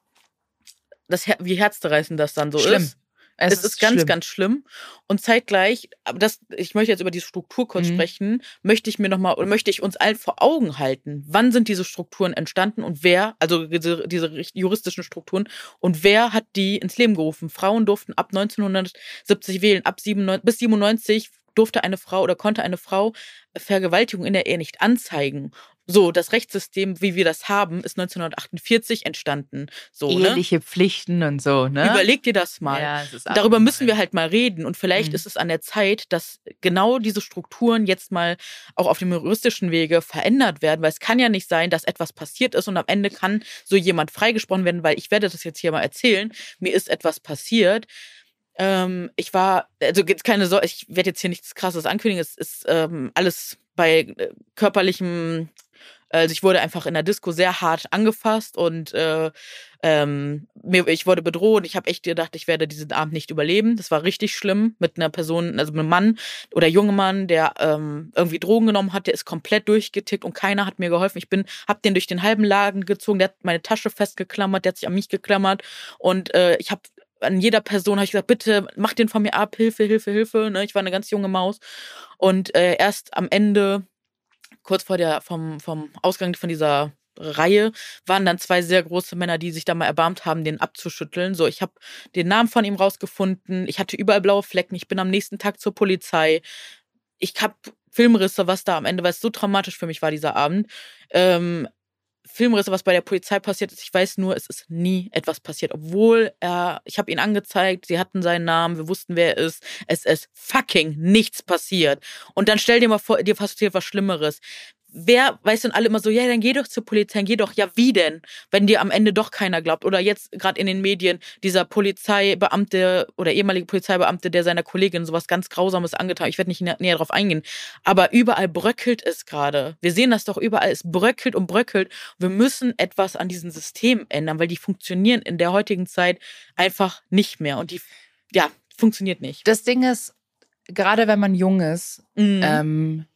das wie herzzerreißend das dann so Schlimm. ist. Es, es ist, ganz, schlimm. ganz schlimm. Und zeitgleich, aber das, ich möchte jetzt über die Struktur kurz mhm. sprechen, möchte ich mir nochmal, oder möchte ich uns allen vor Augen halten, wann sind diese Strukturen entstanden und wer, also diese, diese juristischen Strukturen, und wer hat die ins Leben gerufen? Frauen durften ab 1970 wählen, ab 97, bis 97 durfte eine Frau oder konnte eine Frau Vergewaltigung in der Ehe nicht anzeigen. So, das Rechtssystem, wie wir das haben, ist 1948 entstanden. So, ne? Eheliche ne? Pflichten und so, ne? Überleg dir das mal. Ja, Darüber müssen wir halt mal reden. Und vielleicht mhm. ist es an der Zeit, dass genau diese Strukturen jetzt mal auch auf dem juristischen Wege verändert werden. Weil es kann ja nicht sein, dass etwas passiert ist und am Ende kann so jemand freigesprochen werden, weil ich werde das jetzt hier mal erzählen. Mir ist etwas passiert ähm, ich war, also jetzt keine Sorge, ich werde jetzt hier nichts krasses ankündigen, es ist ähm, alles bei äh, körperlichem, also ich wurde einfach in der Disco sehr hart angefasst und äh, ähm, mir, ich wurde bedroht. Ich habe echt gedacht, ich werde diesen Abend nicht überleben. Das war richtig schlimm mit einer Person, also einem Mann oder junge Mann, der ähm, irgendwie Drogen genommen hat. Der ist komplett durchgetickt und keiner hat mir geholfen. Ich bin, hab den durch den halben Laden gezogen. Der hat meine Tasche festgeklammert, der hat sich an mich geklammert und äh, ich habe an jeder Person habe ich gesagt, bitte mach den von mir ab, Hilfe, Hilfe, Hilfe. Ne? Ich war eine ganz junge Maus. Und äh, erst am Ende, kurz vor der, vom, vom Ausgang von dieser Reihe, waren dann zwei sehr große Männer, die sich da mal erbarmt haben, den abzuschütteln. So, ich habe den Namen von ihm rausgefunden. Ich hatte überall blaue Flecken. Ich bin am nächsten Tag zur Polizei. Ich habe Filmrisse, was da am Ende, weil es so traumatisch für mich war, dieser Abend. Ähm, Filmrisse, was bei der Polizei passiert ist. Ich weiß nur, es ist nie etwas passiert. Obwohl er, ich habe ihn angezeigt, sie hatten seinen Namen, wir wussten, wer er ist. Es ist fucking nichts passiert. Und dann stell dir mal vor, dir passiert was Schlimmeres wer weiß denn alle immer so, ja, dann geh doch zur Polizei, geh doch, ja, wie denn, wenn dir am Ende doch keiner glaubt? Oder jetzt gerade in den Medien dieser Polizeibeamte oder ehemalige Polizeibeamte, der seiner Kollegin sowas ganz Grausames angetan hat. Ich werde nicht näher drauf eingehen. Aber überall bröckelt es gerade. Wir sehen das doch überall, es bröckelt und bröckelt. Wir müssen etwas an diesem System ändern, weil die funktionieren in der heutigen Zeit einfach nicht mehr. Und die, ja, funktioniert nicht. Das Ding ist, gerade wenn man jung ist, mhm. ähm,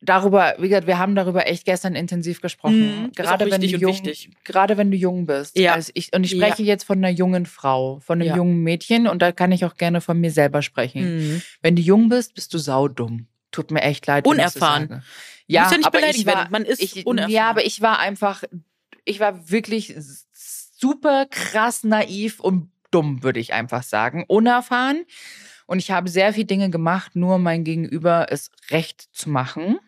darüber, wie gesagt, wir haben darüber echt gestern intensiv gesprochen. Mhm, gerade wenn du jung, gerade wenn du jung bist. Ja. Also ich, und ich spreche ja. jetzt von einer jungen Frau, von einem ja. jungen Mädchen und da kann ich auch gerne von mir selber sprechen. Mhm. Wenn du jung bist, bist du saudumm. Tut mir echt leid. Unerfahren. Ja, ja aber ich war, man ist ich, unerfahren. Ja, aber ich war einfach, ich war wirklich super krass naiv und dumm, würde ich einfach sagen. Unerfahren. Und ich habe sehr viele Dinge gemacht, nur mein Gegenüber es recht zu machen.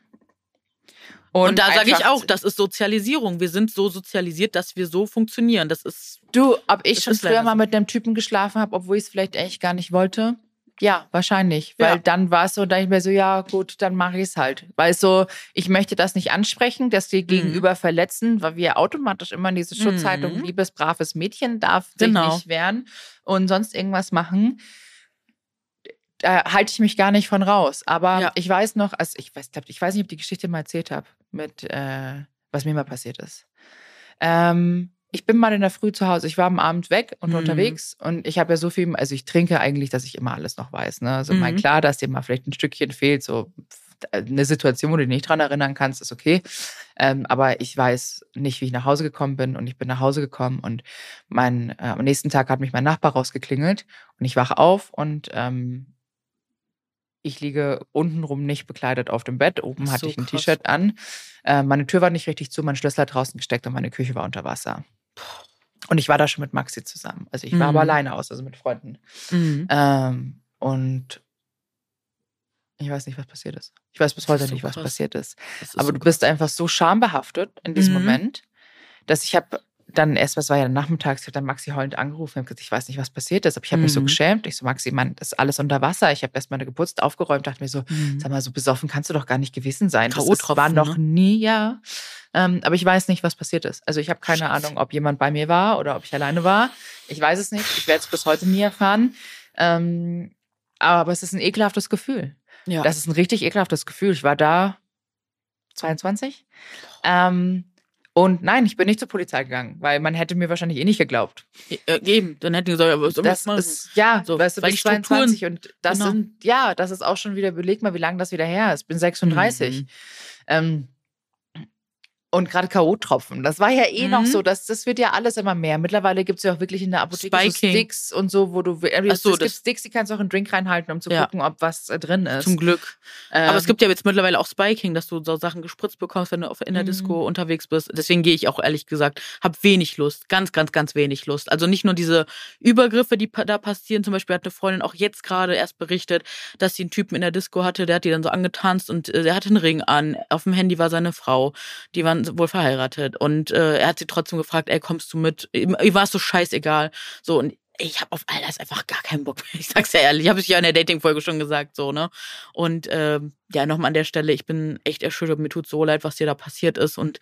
Und, und da sage ich auch, das ist Sozialisierung. Wir sind so sozialisiert, dass wir so funktionieren. Das ist. Du, ob ich schon früher mal mit einem Typen geschlafen habe, obwohl ich es vielleicht eigentlich gar nicht wollte? Ja, wahrscheinlich. Weil ja. dann war es so, da ich mir so, ja, gut, dann mache ich es halt. Weil so, ich möchte das nicht ansprechen, dass die mhm. Gegenüber verletzen, weil wir automatisch immer in diese Schutzhaltung, mhm. liebes, braves Mädchen darf genau. sich nicht wehren und sonst irgendwas machen da halte ich mich gar nicht von raus. Aber ja. ich weiß noch, also ich weiß, ich weiß nicht, ob ich die Geschichte mal erzählt habe, mit äh, was mir mal passiert ist. Ähm, ich bin mal in der Früh zu Hause. Ich war am Abend weg und mhm. unterwegs und ich habe ja so viel, also ich trinke eigentlich, dass ich immer alles noch weiß. Ne? Also mhm. mal klar, dass dir mal vielleicht ein Stückchen fehlt, so eine Situation, wo du dich nicht dran erinnern kannst, ist okay. Ähm, aber ich weiß nicht, wie ich nach Hause gekommen bin und ich bin nach Hause gekommen und mein, äh, am nächsten Tag hat mich mein Nachbar rausgeklingelt und ich wache auf und ähm, ich liege untenrum nicht bekleidet auf dem Bett. Oben hatte ich ein T-Shirt an. Äh, meine Tür war nicht richtig zu, mein Schlüssel hat draußen gesteckt und meine Küche war unter Wasser. Und ich war da schon mit Maxi zusammen. Also ich war mhm. aber alleine aus, also mit Freunden. Mhm. Ähm, und ich weiß nicht, was passiert ist. Ich weiß bis heute so nicht, was krass. passiert ist. ist aber so du bist einfach so schambehaftet in diesem mhm. Moment, dass ich habe dann erst, was war ja nachmittags, ich habe dann Maxi heulend angerufen und gesagt, ich weiß nicht, was passiert ist, aber ich habe mhm. mich so mhm. geschämt. Ich so, Maxi, Mann, das ist alles unter Wasser. Ich habe erst mal geputzt, aufgeräumt, dachte mir so, mhm. sag mal, so besoffen kannst du doch gar nicht gewesen sein. Das ist, war noch ne? nie, ja. Ähm, aber ich weiß nicht, was passiert ist. Also ich habe keine Scheiße. Ahnung, ob jemand bei mir war oder ob ich alleine war. Ich weiß es nicht. Ich werde es bis heute nie erfahren. Ähm, aber es ist ein ekelhaftes Gefühl. Ja. Das ist ein richtig ekelhaftes Gefühl. Ich war da 22. Ähm, und nein, ich bin nicht zur Polizei gegangen, weil man hätte mir wahrscheinlich eh nicht geglaubt. Äh, eben, dann hätten die gesagt, aber was soll das machen? Ist, ja, so, weißt du, weil bis 22 und das genau. sind, ja, das ist auch schon wieder, überleg mal, wie lange das wieder her ist. Ich bin 36. Mhm. Ähm, und gerade K.O.-Tropfen. Das war ja eh mhm. noch so, das, das wird ja alles immer mehr. Mittlerweile gibt es ja auch wirklich in der Apotheke so Sticks und so, wo du. Äh, so, es gibt Sticks, die kannst du auch in einen Drink reinhalten, um zu ja. gucken, ob was äh, drin ist. Zum Glück. Ähm, Aber es gibt ja jetzt mittlerweile auch Spiking, dass du so Sachen gespritzt bekommst, wenn du in der Disco mhm. unterwegs bist. Deswegen gehe ich auch ehrlich gesagt, habe wenig Lust. Ganz, ganz, ganz wenig Lust. Also nicht nur diese Übergriffe, die da passieren. Zum Beispiel hat eine Freundin auch jetzt gerade erst berichtet, dass sie einen Typen in der Disco hatte, der hat die dann so angetanzt und äh, der hatte einen Ring an. Auf dem Handy war seine Frau. Die waren wohl verheiratet und äh, er hat sie trotzdem gefragt, ey, kommst du mit? Ihm war so scheißegal. So, und ich habe auf all das einfach gar keinen Bock mehr. Ich sag's ja ehrlich, ich habe es ja in der Dating-Folge schon gesagt, so, ne? Und äh, ja, nochmal an der Stelle, ich bin echt erschüttert, mir tut so leid, was dir da passiert ist. Und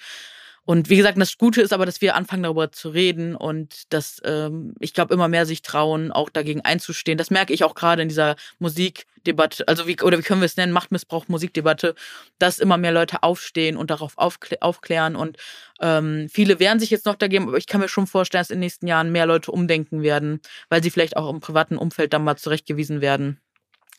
und wie gesagt, das Gute ist aber, dass wir anfangen darüber zu reden und dass ähm, ich glaube immer mehr sich trauen, auch dagegen einzustehen. Das merke ich auch gerade in dieser Musikdebatte, also wie oder wie können wir es nennen, Machtmissbrauch Musikdebatte, dass immer mehr Leute aufstehen und darauf aufklä aufklären und ähm, viele wehren sich jetzt noch dagegen, aber ich kann mir schon vorstellen, dass in den nächsten Jahren mehr Leute umdenken werden, weil sie vielleicht auch im privaten Umfeld dann mal zurechtgewiesen werden.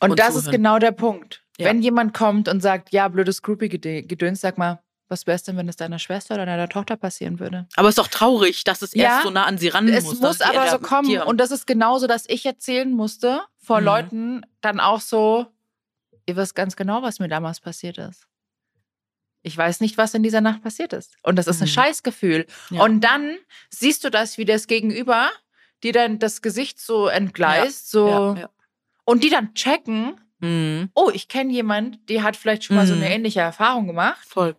Und, und das zuhören. ist genau der Punkt. Ja. Wenn jemand kommt und sagt, ja, blödes Groupie-Gedöns, sag mal, was wäre es denn, wenn es deiner Schwester oder deiner Tochter passieren würde? Aber es ist doch traurig, dass es ja, erst so nah an sie ran es muss. Es muss aber so kommen. Und das ist genauso, dass ich erzählen musste vor mhm. Leuten dann auch so, ihr wisst ganz genau, was mir damals passiert ist. Ich weiß nicht, was in dieser Nacht passiert ist. Und das ist ein mhm. Scheißgefühl. Ja. Und dann siehst du das, wie das Gegenüber dir dann das Gesicht so entgleist, ja. so. Und die dann checken, mhm. oh, ich kenne jemand, die hat vielleicht schon mal so eine mhm. ähnliche Erfahrung gemacht. Voll.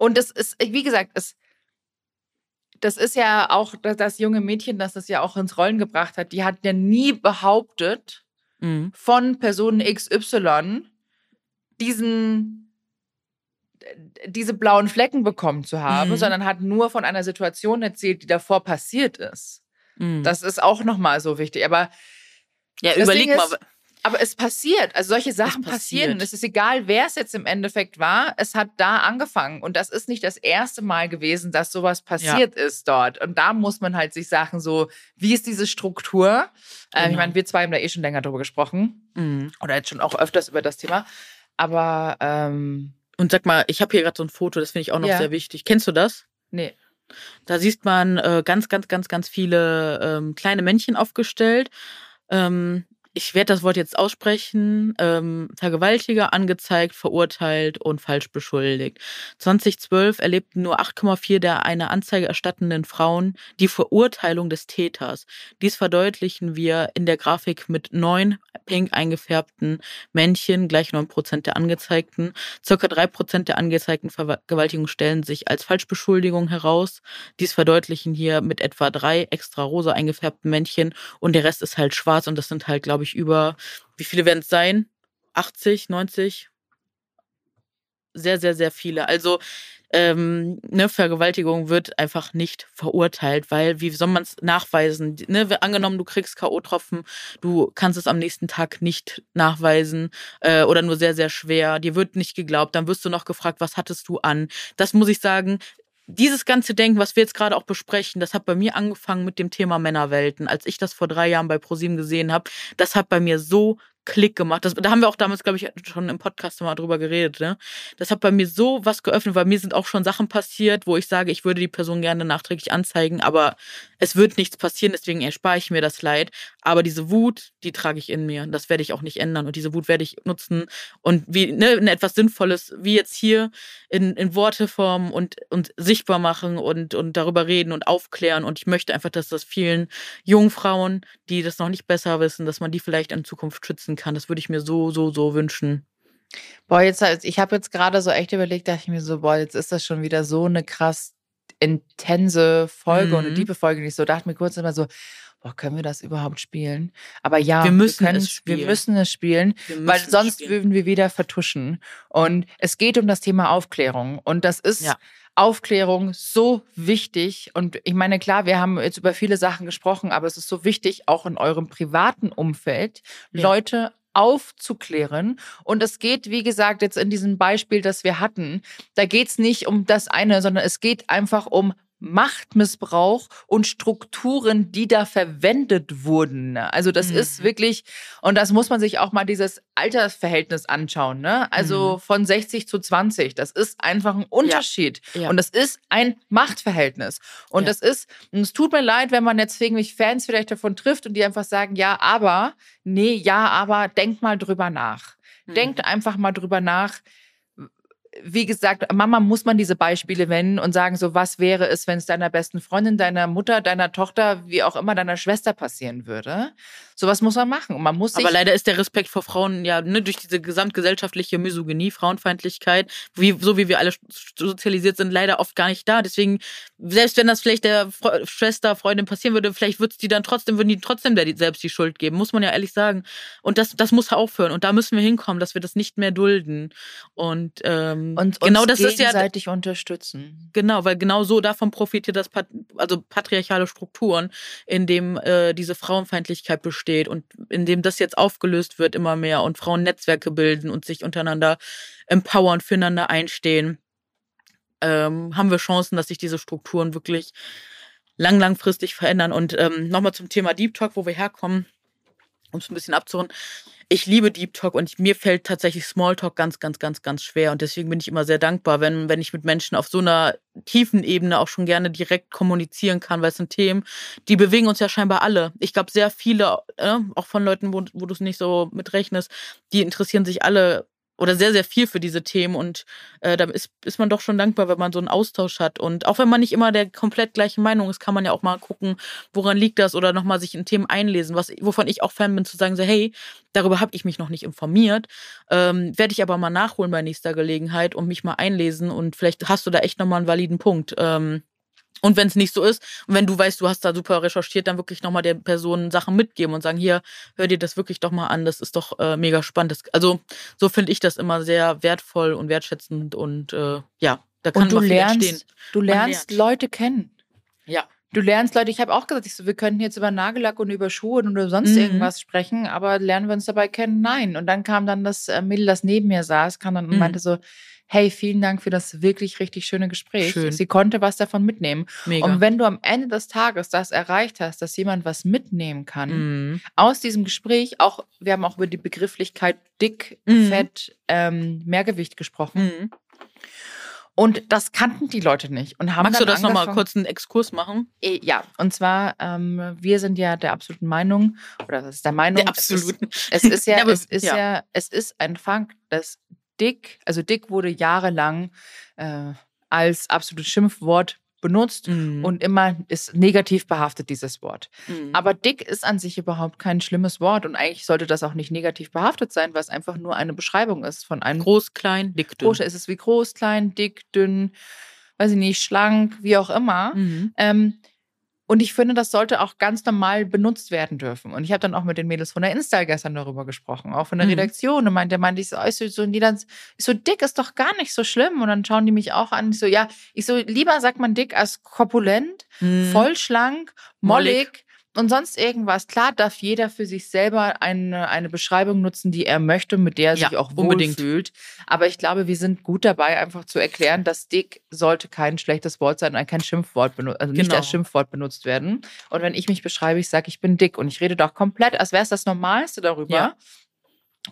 Und es ist, wie gesagt, es, das ist ja auch das, das junge Mädchen, das es ja auch ins Rollen gebracht hat, die hat ja nie behauptet, mhm. von Person XY diesen diese blauen Flecken bekommen zu haben, mhm. sondern hat nur von einer Situation erzählt, die davor passiert ist. Mhm. Das ist auch nochmal so wichtig. Aber ja, überleg mal, aber es passiert. Also solche Sachen passieren. Es ist egal, wer es jetzt im Endeffekt war. Es hat da angefangen. Und das ist nicht das erste Mal gewesen, dass sowas passiert ja. ist dort. Und da muss man halt sich sagen, so, wie ist diese Struktur? Genau. Ähm, ich meine, wir zwei haben da eh schon länger drüber gesprochen. Mhm. Oder jetzt schon auch öfters über das Thema. Aber ähm, Und sag mal, ich habe hier gerade so ein Foto, das finde ich auch noch ja. sehr wichtig. Kennst du das? Nee. Da sieht man äh, ganz, ganz, ganz, ganz viele ähm, kleine Männchen aufgestellt. Ähm, ich werde das Wort jetzt aussprechen, ähm, Vergewaltiger angezeigt, verurteilt und falsch beschuldigt. 2012 erlebten nur 8,4 der eine Anzeige erstattenden Frauen die Verurteilung des Täters. Dies verdeutlichen wir in der Grafik mit neun pink eingefärbten Männchen, gleich neun Prozent der Angezeigten. Circa drei Prozent der angezeigten Vergewaltigungen stellen sich als Falschbeschuldigung heraus. Dies verdeutlichen hier mit etwa drei extra rosa eingefärbten Männchen und der Rest ist halt schwarz und das sind halt, glaube glaube ich, über, wie viele werden es sein? 80, 90? Sehr, sehr, sehr viele. Also ähm, ne, Vergewaltigung wird einfach nicht verurteilt, weil wie soll man es nachweisen? Ne, angenommen, du kriegst K.O.-Tropfen, du kannst es am nächsten Tag nicht nachweisen äh, oder nur sehr, sehr schwer. Dir wird nicht geglaubt, dann wirst du noch gefragt, was hattest du an? Das muss ich sagen, dieses ganze Denken, was wir jetzt gerade auch besprechen, das hat bei mir angefangen mit dem Thema Männerwelten. Als ich das vor drei Jahren bei ProSieben gesehen habe, das hat bei mir so Klick gemacht. Das, da haben wir auch damals, glaube ich, schon im Podcast mal drüber geredet. Ne? Das hat bei mir so was geöffnet, weil mir sind auch schon Sachen passiert, wo ich sage, ich würde die Person gerne nachträglich anzeigen, aber es wird nichts passieren, deswegen erspare ich mir das Leid. Aber diese Wut, die trage ich in mir. Das werde ich auch nicht ändern. Und diese Wut werde ich nutzen und wie ne, in etwas Sinnvolles, wie jetzt hier in, in Worte formen und, und sichtbar machen und, und darüber reden und aufklären. Und ich möchte einfach, dass das vielen jungen Frauen, die das noch nicht besser wissen, dass man die vielleicht in Zukunft schützen kann. Das würde ich mir so, so, so wünschen. Boah, jetzt, ich habe jetzt gerade so echt überlegt, dachte ich mir so, boah, jetzt ist das schon wieder so eine krass intense Folge mhm. und eine tiefe Folge. Und ich so dachte mir kurz immer so, boah, können wir das überhaupt spielen? Aber ja, wir müssen, wir es, spielen. Wir müssen es spielen, müssen weil sonst spielen. würden wir wieder vertuschen. Und es geht um das Thema Aufklärung. Und das ist ja. Aufklärung so wichtig. Und ich meine, klar, wir haben jetzt über viele Sachen gesprochen, aber es ist so wichtig, auch in eurem privaten Umfeld ja. Leute aufzuklären. Und es geht, wie gesagt, jetzt in diesem Beispiel, das wir hatten, da geht es nicht um das eine, sondern es geht einfach um Machtmissbrauch und Strukturen, die da verwendet wurden. Also das mhm. ist wirklich, und das muss man sich auch mal dieses Altersverhältnis anschauen. Ne? Also mhm. von 60 zu 20, das ist einfach ein Unterschied. Ja. Ja. Und das ist ein Machtverhältnis. Und ja. das ist, und es tut mir leid, wenn man jetzt wegen mich Fans vielleicht davon trifft und die einfach sagen, ja, aber, nee, ja, aber, denkt mal drüber nach. Mhm. Denkt einfach mal drüber nach, wie gesagt, Mama muss man diese Beispiele wenden und sagen, so was wäre es, wenn es deiner besten Freundin, deiner Mutter, deiner Tochter, wie auch immer, deiner Schwester passieren würde. Sowas muss man machen. Und man muss Aber leider ist der Respekt vor Frauen ja ne, durch diese gesamtgesellschaftliche Misogynie, Frauenfeindlichkeit, wie, so wie wir alle sozialisiert sind, leider oft gar nicht da. Deswegen, selbst wenn das vielleicht der Fre Schwester, Freundin passieren würde, vielleicht würde die dann trotzdem, würden die trotzdem der selbst die Schuld geben, muss man ja ehrlich sagen. Und das, das muss aufhören. Und da müssen wir hinkommen, dass wir das nicht mehr dulden. Und, ähm, und genau das ist ja gegenseitig unterstützen. Genau, weil genau so davon profitiert das, also patriarchale Strukturen, in dem äh, diese Frauenfeindlichkeit besteht steht und in dem das jetzt aufgelöst wird immer mehr und Frauen Netzwerke bilden und sich untereinander empowern, füreinander einstehen, ähm, haben wir Chancen, dass sich diese Strukturen wirklich lang, langfristig verändern. Und ähm, nochmal zum Thema Deep Talk, wo wir herkommen, um es ein bisschen abzurunden ich liebe Deep Talk und mir fällt tatsächlich Smalltalk ganz, ganz, ganz, ganz schwer. Und deswegen bin ich immer sehr dankbar, wenn, wenn ich mit Menschen auf so einer tiefen Ebene auch schon gerne direkt kommunizieren kann, weil es sind Themen, die bewegen uns ja scheinbar alle. Ich glaube, sehr viele, äh, auch von Leuten, wo, wo du es nicht so mitrechnest, die interessieren sich alle oder sehr, sehr viel für diese Themen. Und äh, da ist, ist man doch schon dankbar, wenn man so einen Austausch hat. Und auch wenn man nicht immer der komplett gleichen Meinung ist, kann man ja auch mal gucken, woran liegt das oder nochmal sich in Themen einlesen, was, wovon ich auch Fan bin, zu sagen, so, hey, darüber habe ich mich noch nicht informiert. Ähm, Werde ich aber mal nachholen bei nächster Gelegenheit und mich mal einlesen. Und vielleicht hast du da echt nochmal einen validen Punkt. Ähm, und wenn es nicht so ist, und wenn du weißt, du hast da super recherchiert, dann wirklich nochmal der Person Sachen mitgeben und sagen, hier, hör dir das wirklich doch mal an, das ist doch äh, mega spannend. Das, also so finde ich das immer sehr wertvoll und wertschätzend und äh, ja, da kann und du lernst, entstehen. Du lernst. Leute kennen. Ja. Du lernst Leute, ich habe auch gesagt, ich so, wir könnten jetzt über Nagellack und über Schuhe und über sonst mhm. irgendwas sprechen, aber lernen wir uns dabei kennen? Nein. Und dann kam dann das äh, Mädel, das neben mir saß, kam dann und mhm. meinte so, hey, vielen Dank für das wirklich richtig schöne Gespräch. Schön. Sie konnte was davon mitnehmen. Mega. Und wenn du am Ende des Tages das erreicht hast, dass jemand was mitnehmen kann, mhm. aus diesem Gespräch, auch, wir haben auch über die Begrifflichkeit dick, mhm. fett, ähm, Mehrgewicht gesprochen. Mhm. Und das kannten die Leute nicht. Und haben Magst du das nochmal kurz einen Exkurs machen? Eh, ja, und zwar, ähm, wir sind ja der absoluten Meinung, oder das ist der Meinung. Der absoluten. Es ist, es ist ja, ja es ist ja. ja, es ist ein Fakt, dass dick, also dick wurde jahrelang äh, als absolutes Schimpfwort benutzt mhm. und immer ist negativ behaftet, dieses Wort. Mhm. Aber dick ist an sich überhaupt kein schlimmes Wort und eigentlich sollte das auch nicht negativ behaftet sein, weil es einfach nur eine Beschreibung ist von einem. Groß, klein, dick, dünn. Groß, ist es wie groß, klein, dick, dünn, weiß ich nicht, schlank, wie auch immer. Mhm. Ähm, und ich finde, das sollte auch ganz normal benutzt werden dürfen. Und ich habe dann auch mit den Mädels von der Insta gestern darüber gesprochen, auch von der mhm. Redaktion. Und meinte, meinte ich so, ich so, so, dann, ich so, dick ist doch gar nicht so schlimm. Und dann schauen die mich auch an. Ich so, ja, ich so, lieber sagt man dick als korpulent, mhm. vollschlank, mollig, mollig und sonst irgendwas. Klar darf jeder für sich selber eine, eine Beschreibung nutzen, die er möchte, mit der er ja, sich auch wohlfühlt. Aber ich glaube, wir sind gut dabei, einfach zu erklären, dass dick sollte kein schlechtes Wort sein und kein Schimpfwort benutzt, also nicht genau. als Schimpfwort benutzt werden. Und wenn ich mich beschreibe, ich sage, ich bin dick und ich rede doch komplett, als wäre es das Normalste darüber. Ja.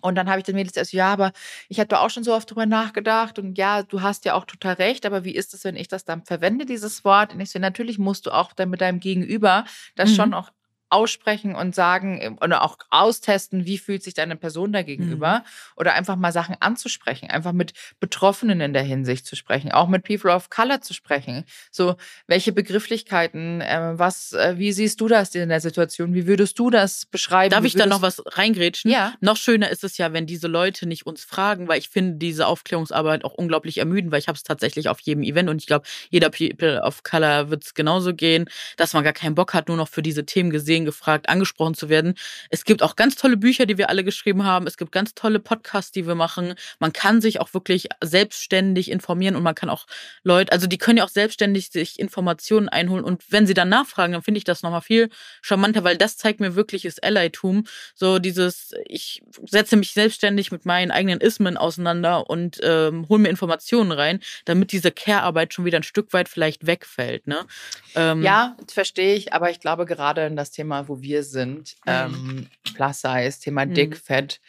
Und dann habe ich den Mädels erst, ja, aber ich hatte auch schon so oft drüber nachgedacht und ja, du hast ja auch total recht, aber wie ist es, wenn ich das dann verwende, dieses Wort? Und ich so, natürlich musst du auch dann mit deinem Gegenüber das mhm. schon auch aussprechen und sagen oder auch austesten, wie fühlt sich deine Person da gegenüber mhm. oder einfach mal Sachen anzusprechen, einfach mit Betroffenen in der Hinsicht zu sprechen, auch mit People of Color zu sprechen. So, welche Begrifflichkeiten, äh, was, äh, wie siehst du das in der Situation? Wie würdest du das beschreiben? Darf ich da noch was reingrätschen? Ja. Noch schöner ist es ja, wenn diese Leute nicht uns fragen, weil ich finde diese Aufklärungsarbeit auch unglaublich ermüdend, weil ich habe es tatsächlich auf jedem Event und ich glaube, jeder People of Color wird es genauso gehen, dass man gar keinen Bock hat, nur noch für diese Themen gesehen Ideen gefragt, angesprochen zu werden. Es gibt auch ganz tolle Bücher, die wir alle geschrieben haben. Es gibt ganz tolle Podcasts, die wir machen. Man kann sich auch wirklich selbstständig informieren und man kann auch Leute, also die können ja auch selbstständig sich Informationen einholen und wenn sie dann nachfragen, dann finde ich das nochmal viel charmanter, weil das zeigt mir wirkliches Allytum. So dieses, ich setze mich selbstständig mit meinen eigenen Ismen auseinander und ähm, hole mir Informationen rein, damit diese Care-Arbeit schon wieder ein Stück weit vielleicht wegfällt. Ne? Ähm, ja, verstehe ich, aber ich glaube gerade in das Thema Thema, wo wir sind, mhm. ähm, Plus Size, Thema mhm. Dick, Fett,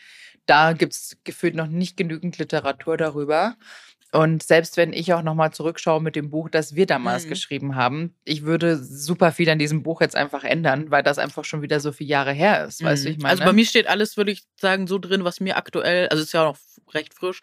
da gibt es gefühlt noch nicht genügend Literatur darüber. Und selbst wenn ich auch nochmal zurückschaue mit dem Buch, das wir damals mhm. geschrieben haben, ich würde super viel an diesem Buch jetzt einfach ändern, weil das einfach schon wieder so viele Jahre her ist. Mhm. Weißt du, ich meine? Also bei mir steht alles, würde ich sagen, so drin, was mir aktuell, also ist ja auch noch recht frisch.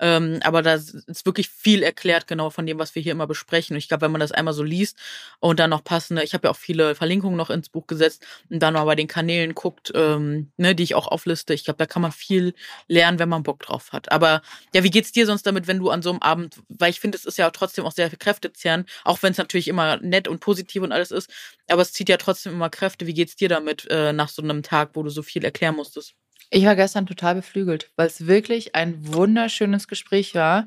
Ähm, aber da ist wirklich viel erklärt, genau von dem, was wir hier immer besprechen. Und ich glaube, wenn man das einmal so liest und dann noch passende, ich habe ja auch viele Verlinkungen noch ins Buch gesetzt und dann mal bei den Kanälen guckt, ähm, ne, die ich auch aufliste. Ich glaube, da kann man viel lernen, wenn man Bock drauf hat. Aber ja, wie geht's dir sonst damit, wenn du an so einem Abend, weil ich finde, es ist ja trotzdem auch sehr kräftezehrend, auch wenn es natürlich immer nett und positiv und alles ist, aber es zieht ja trotzdem immer Kräfte. Wie geht's dir damit äh, nach so einem Tag, wo du so viel erklären musstest? Ich war gestern total beflügelt, weil es wirklich ein wunderschönes Gespräch war.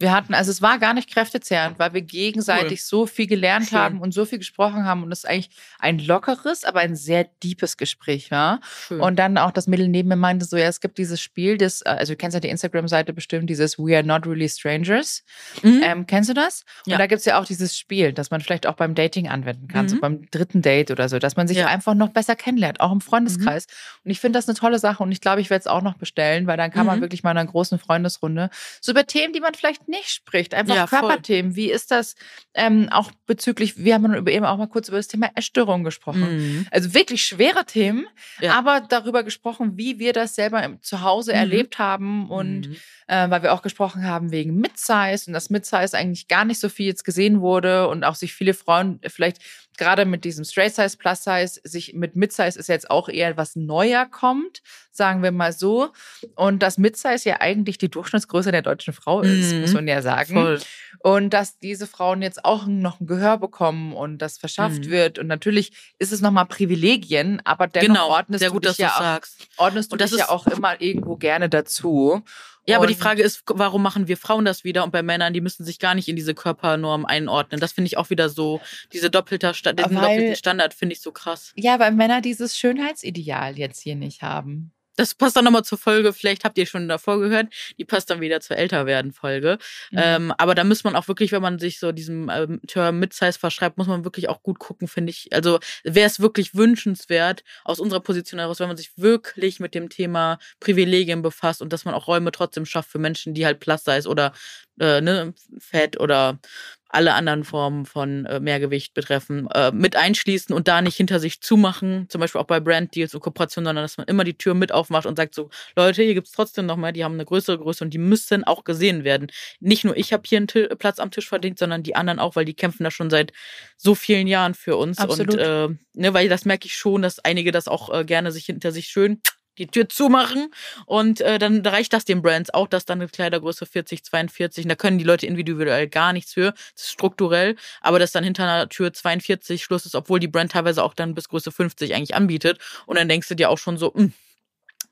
Wir hatten, also es war gar nicht kräftezehrend, weil wir gegenseitig cool. so viel gelernt Schön. haben und so viel gesprochen haben und es eigentlich ein lockeres, aber ein sehr deepes Gespräch war. Schön. Und dann auch das Mädel neben mir meinte so, ja, es gibt dieses Spiel, das, also du kennst ja die Instagram-Seite bestimmt, dieses We Are Not Really Strangers. Mhm. Ähm, kennst du das? Und ja. da gibt's ja auch dieses Spiel, das man vielleicht auch beim Dating anwenden kann, mhm. so beim dritten Date oder so, dass man sich ja. einfach noch besser kennenlernt, auch im Freundeskreis. Mhm. Und ich finde das eine tolle Sache und ich glaube, ich werde es auch noch bestellen, weil dann kann man mhm. wirklich mal in einer großen Freundesrunde so über Themen, die man vielleicht nicht spricht. Einfach ja, Körperthemen. Wie ist das ähm, auch bezüglich, wir haben eben auch mal kurz über das Thema Essstörung gesprochen. Mhm. Also wirklich schwere Themen, ja. aber darüber gesprochen, wie wir das selber zu Hause mhm. erlebt haben und mhm. äh, weil wir auch gesprochen haben wegen Midsize und dass Midsize eigentlich gar nicht so viel jetzt gesehen wurde und auch sich viele Frauen vielleicht gerade mit diesem Straight Size, Plus Size, sich mit Mid Size ist jetzt auch eher was neuer kommt, sagen wir mal so. Und dass Mid Size ja eigentlich die Durchschnittsgröße der deutschen Frau ist, mhm. muss man ja sagen. Voll. Und dass diese Frauen jetzt auch noch ein Gehör bekommen und das verschafft mhm. wird. Und natürlich ist es nochmal Privilegien, aber dennoch genau. ordnest Sehr du gut, dich ja auch, ordnest du dich ja auch immer irgendwo gerne dazu. Ja, aber die Frage ist, warum machen wir Frauen das wieder und bei Männern, die müssen sich gar nicht in diese Körpernorm einordnen. Das finde ich auch wieder so, diese doppelte Sta diesen Weil, doppelten Standard finde ich so krass. Ja, weil Männer dieses Schönheitsideal jetzt hier nicht haben. Das passt dann nochmal zur Folge, vielleicht habt ihr schon davor gehört, die passt dann wieder zur Älterwerden-Folge. Mhm. Ähm, aber da muss man auch wirklich, wenn man sich so diesem ähm, Term Midsize verschreibt, muss man wirklich auch gut gucken, finde ich. Also wäre es wirklich wünschenswert, aus unserer Position heraus, wenn man sich wirklich mit dem Thema Privilegien befasst und dass man auch Räume trotzdem schafft für Menschen, die halt Plus-Size oder äh, ne, Fett oder alle anderen Formen von äh, Mehrgewicht betreffen, äh, mit einschließen und da nicht hinter sich zumachen, zum Beispiel auch bei Brand-Deals und Kooperationen, sondern dass man immer die Tür mit aufmacht und sagt so, Leute, hier gibt's trotzdem noch mehr, die haben eine größere Größe und die müssen auch gesehen werden. Nicht nur ich habe hier einen T Platz am Tisch verdient, sondern die anderen auch, weil die kämpfen da schon seit so vielen Jahren für uns. Absolut. Und äh, ne, weil das merke ich schon, dass einige das auch äh, gerne sich hinter sich schön die Tür zumachen und äh, dann reicht das den Brands auch, dass dann eine Kleidergröße 40, 42, und da können die Leute individuell gar nichts für, das ist strukturell, aber dass dann hinter einer Tür 42 Schluss ist, obwohl die Brand teilweise auch dann bis Größe 50 eigentlich anbietet und dann denkst du dir auch schon so, mh, hm,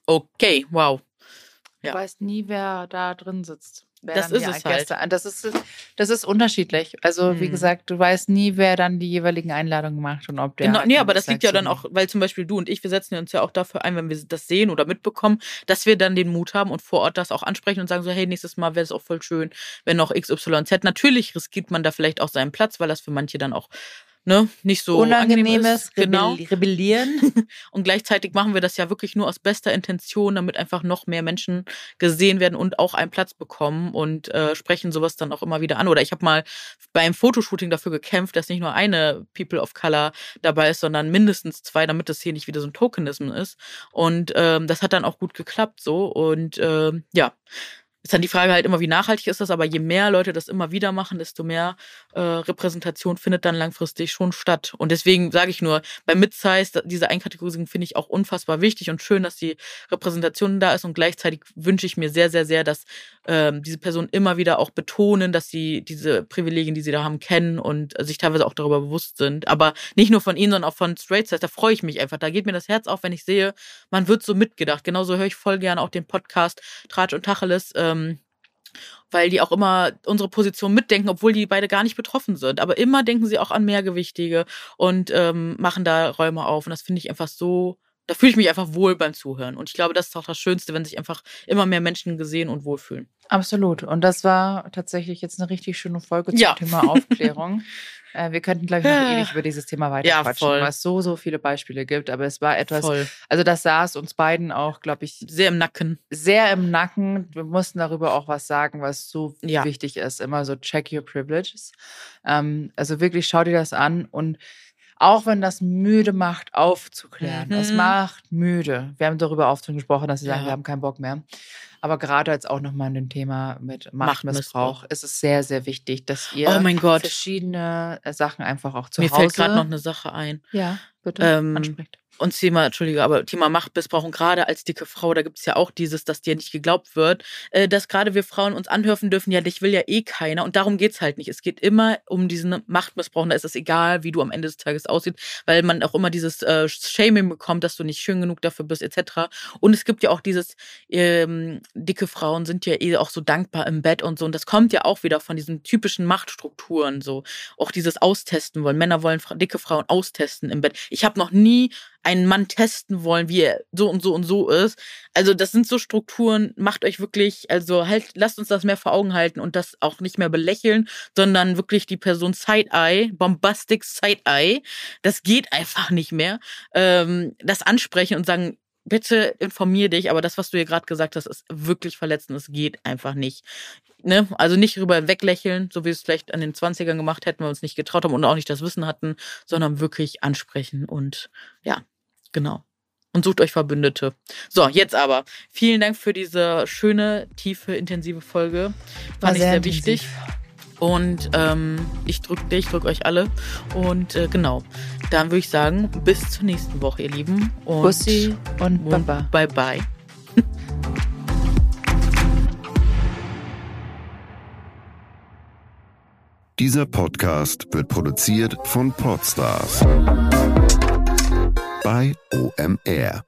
okay, wow. Ja. Du weißt nie, wer da drin sitzt das ist es Gäste halt. Das ist, das ist unterschiedlich. Also, hm. wie gesagt, du weißt nie, wer dann die jeweiligen Einladungen macht und ob der. Genau, nee, aber das liegt ja dann auch, weil zum Beispiel du und ich, wir setzen uns ja auch dafür ein, wenn wir das sehen oder mitbekommen, dass wir dann den Mut haben und vor Ort das auch ansprechen und sagen so, hey, nächstes Mal wäre es auch voll schön, wenn noch XYZ. Natürlich riskiert man da vielleicht auch seinen Platz, weil das für manche dann auch ne, nicht so unangenehmes. Genau. Rebellieren. und gleichzeitig machen wir das ja wirklich nur aus bester Intention, damit einfach noch mehr Menschen gesehen werden und auch einen Platz bekommen und äh, sprechen sowas dann auch immer wieder an. Oder ich habe mal beim Fotoshooting dafür gekämpft, dass nicht nur eine People of Color dabei ist, sondern mindestens zwei, damit das hier nicht wieder so ein Tokenism ist. Und ähm, das hat dann auch gut geklappt so. Und ähm, ja, ist dann die Frage halt immer, wie nachhaltig ist das, aber je mehr Leute das immer wieder machen, desto mehr äh, Repräsentation findet dann langfristig schon statt. Und deswegen sage ich nur, bei Midsize, diese Einkategorisierung finde ich auch unfassbar wichtig und schön, dass die Repräsentation da ist und gleichzeitig wünsche ich mir sehr, sehr, sehr, dass ähm, diese Personen immer wieder auch betonen, dass sie diese Privilegien, die sie da haben, kennen und sich teilweise auch darüber bewusst sind. Aber nicht nur von ihnen, sondern auch von Straight Size, da freue ich mich einfach. Da geht mir das Herz auf, wenn ich sehe, man wird so mitgedacht. Genauso höre ich voll gerne auch den Podcast Tratsch und Tacheles. Ähm, ähm, weil die auch immer unsere Position mitdenken, obwohl die beide gar nicht betroffen sind. Aber immer denken sie auch an Mehrgewichtige und ähm, machen da Räume auf. Und das finde ich einfach so, da fühle ich mich einfach wohl beim Zuhören. Und ich glaube, das ist auch das Schönste, wenn sich einfach immer mehr Menschen gesehen und wohlfühlen. Absolut. Und das war tatsächlich jetzt eine richtig schöne Folge zum ja. Thema Aufklärung. Äh, wir könnten, glaube ich, noch ewig über dieses Thema weiterquatschen, ja, weil es so, so viele Beispiele gibt. Aber es war etwas, voll. also das saß uns beiden auch, glaube ich, sehr im Nacken. Sehr im Nacken. Wir mussten darüber auch was sagen, was so ja. wichtig ist. Immer so check your privileges. Ähm, also wirklich schau dir das an und auch wenn das müde macht, aufzuklären. Mhm. Es macht müde. Wir haben darüber oft schon gesprochen, dass sie sagen, ja. wir haben keinen Bock mehr. Aber gerade jetzt auch nochmal in dem Thema mit Machtmissbrauch, ist es sehr, sehr wichtig, dass ihr oh verschiedene Sachen einfach auch zu Mir Hause... Mir fällt gerade noch eine Sache ein. Ja, bitte, ähm, anspricht und Thema, Entschuldige, aber Thema Machtmissbrauch und gerade als dicke Frau, da gibt es ja auch dieses, dass dir nicht geglaubt wird, äh, dass gerade wir Frauen uns anhören dürfen, ja, dich will ja eh keiner und darum geht's halt nicht. Es geht immer um diesen Machtmissbrauch und da ist es egal, wie du am Ende des Tages aussiehst, weil man auch immer dieses äh, Shaming bekommt, dass du nicht schön genug dafür bist, etc. Und es gibt ja auch dieses, ähm, dicke Frauen sind ja eh auch so dankbar im Bett und so und das kommt ja auch wieder von diesen typischen Machtstrukturen, so auch dieses Austesten wollen. Männer wollen dicke Frauen austesten im Bett. Ich habe noch nie einen Mann testen wollen, wie er so und so und so ist. Also das sind so Strukturen, macht euch wirklich, also halt, lasst uns das mehr vor Augen halten und das auch nicht mehr belächeln, sondern wirklich die Person Side-Eye, Bombastic Side-Eye, das geht einfach nicht mehr. Ähm, das ansprechen und sagen, bitte informier dich, aber das, was du hier gerade gesagt hast, ist wirklich verletzend. Es geht einfach nicht. Ne? Also nicht rüber weglächeln, so wie wir es vielleicht an den 20ern gemacht hätten, wir uns nicht getraut haben und auch nicht das Wissen hatten, sondern wirklich ansprechen und ja, Genau. Und sucht euch Verbündete. So, jetzt aber. Vielen Dank für diese schöne, tiefe, intensive Folge. War ich sehr, sehr wichtig. Und ähm, ich drücke dich, drücke euch alle. Und äh, genau, dann würde ich sagen, bis zur nächsten Woche, ihr Lieben. Und, Bussi und, und Baba. Bye, bye. Dieser Podcast wird produziert von Podstars bei OMR.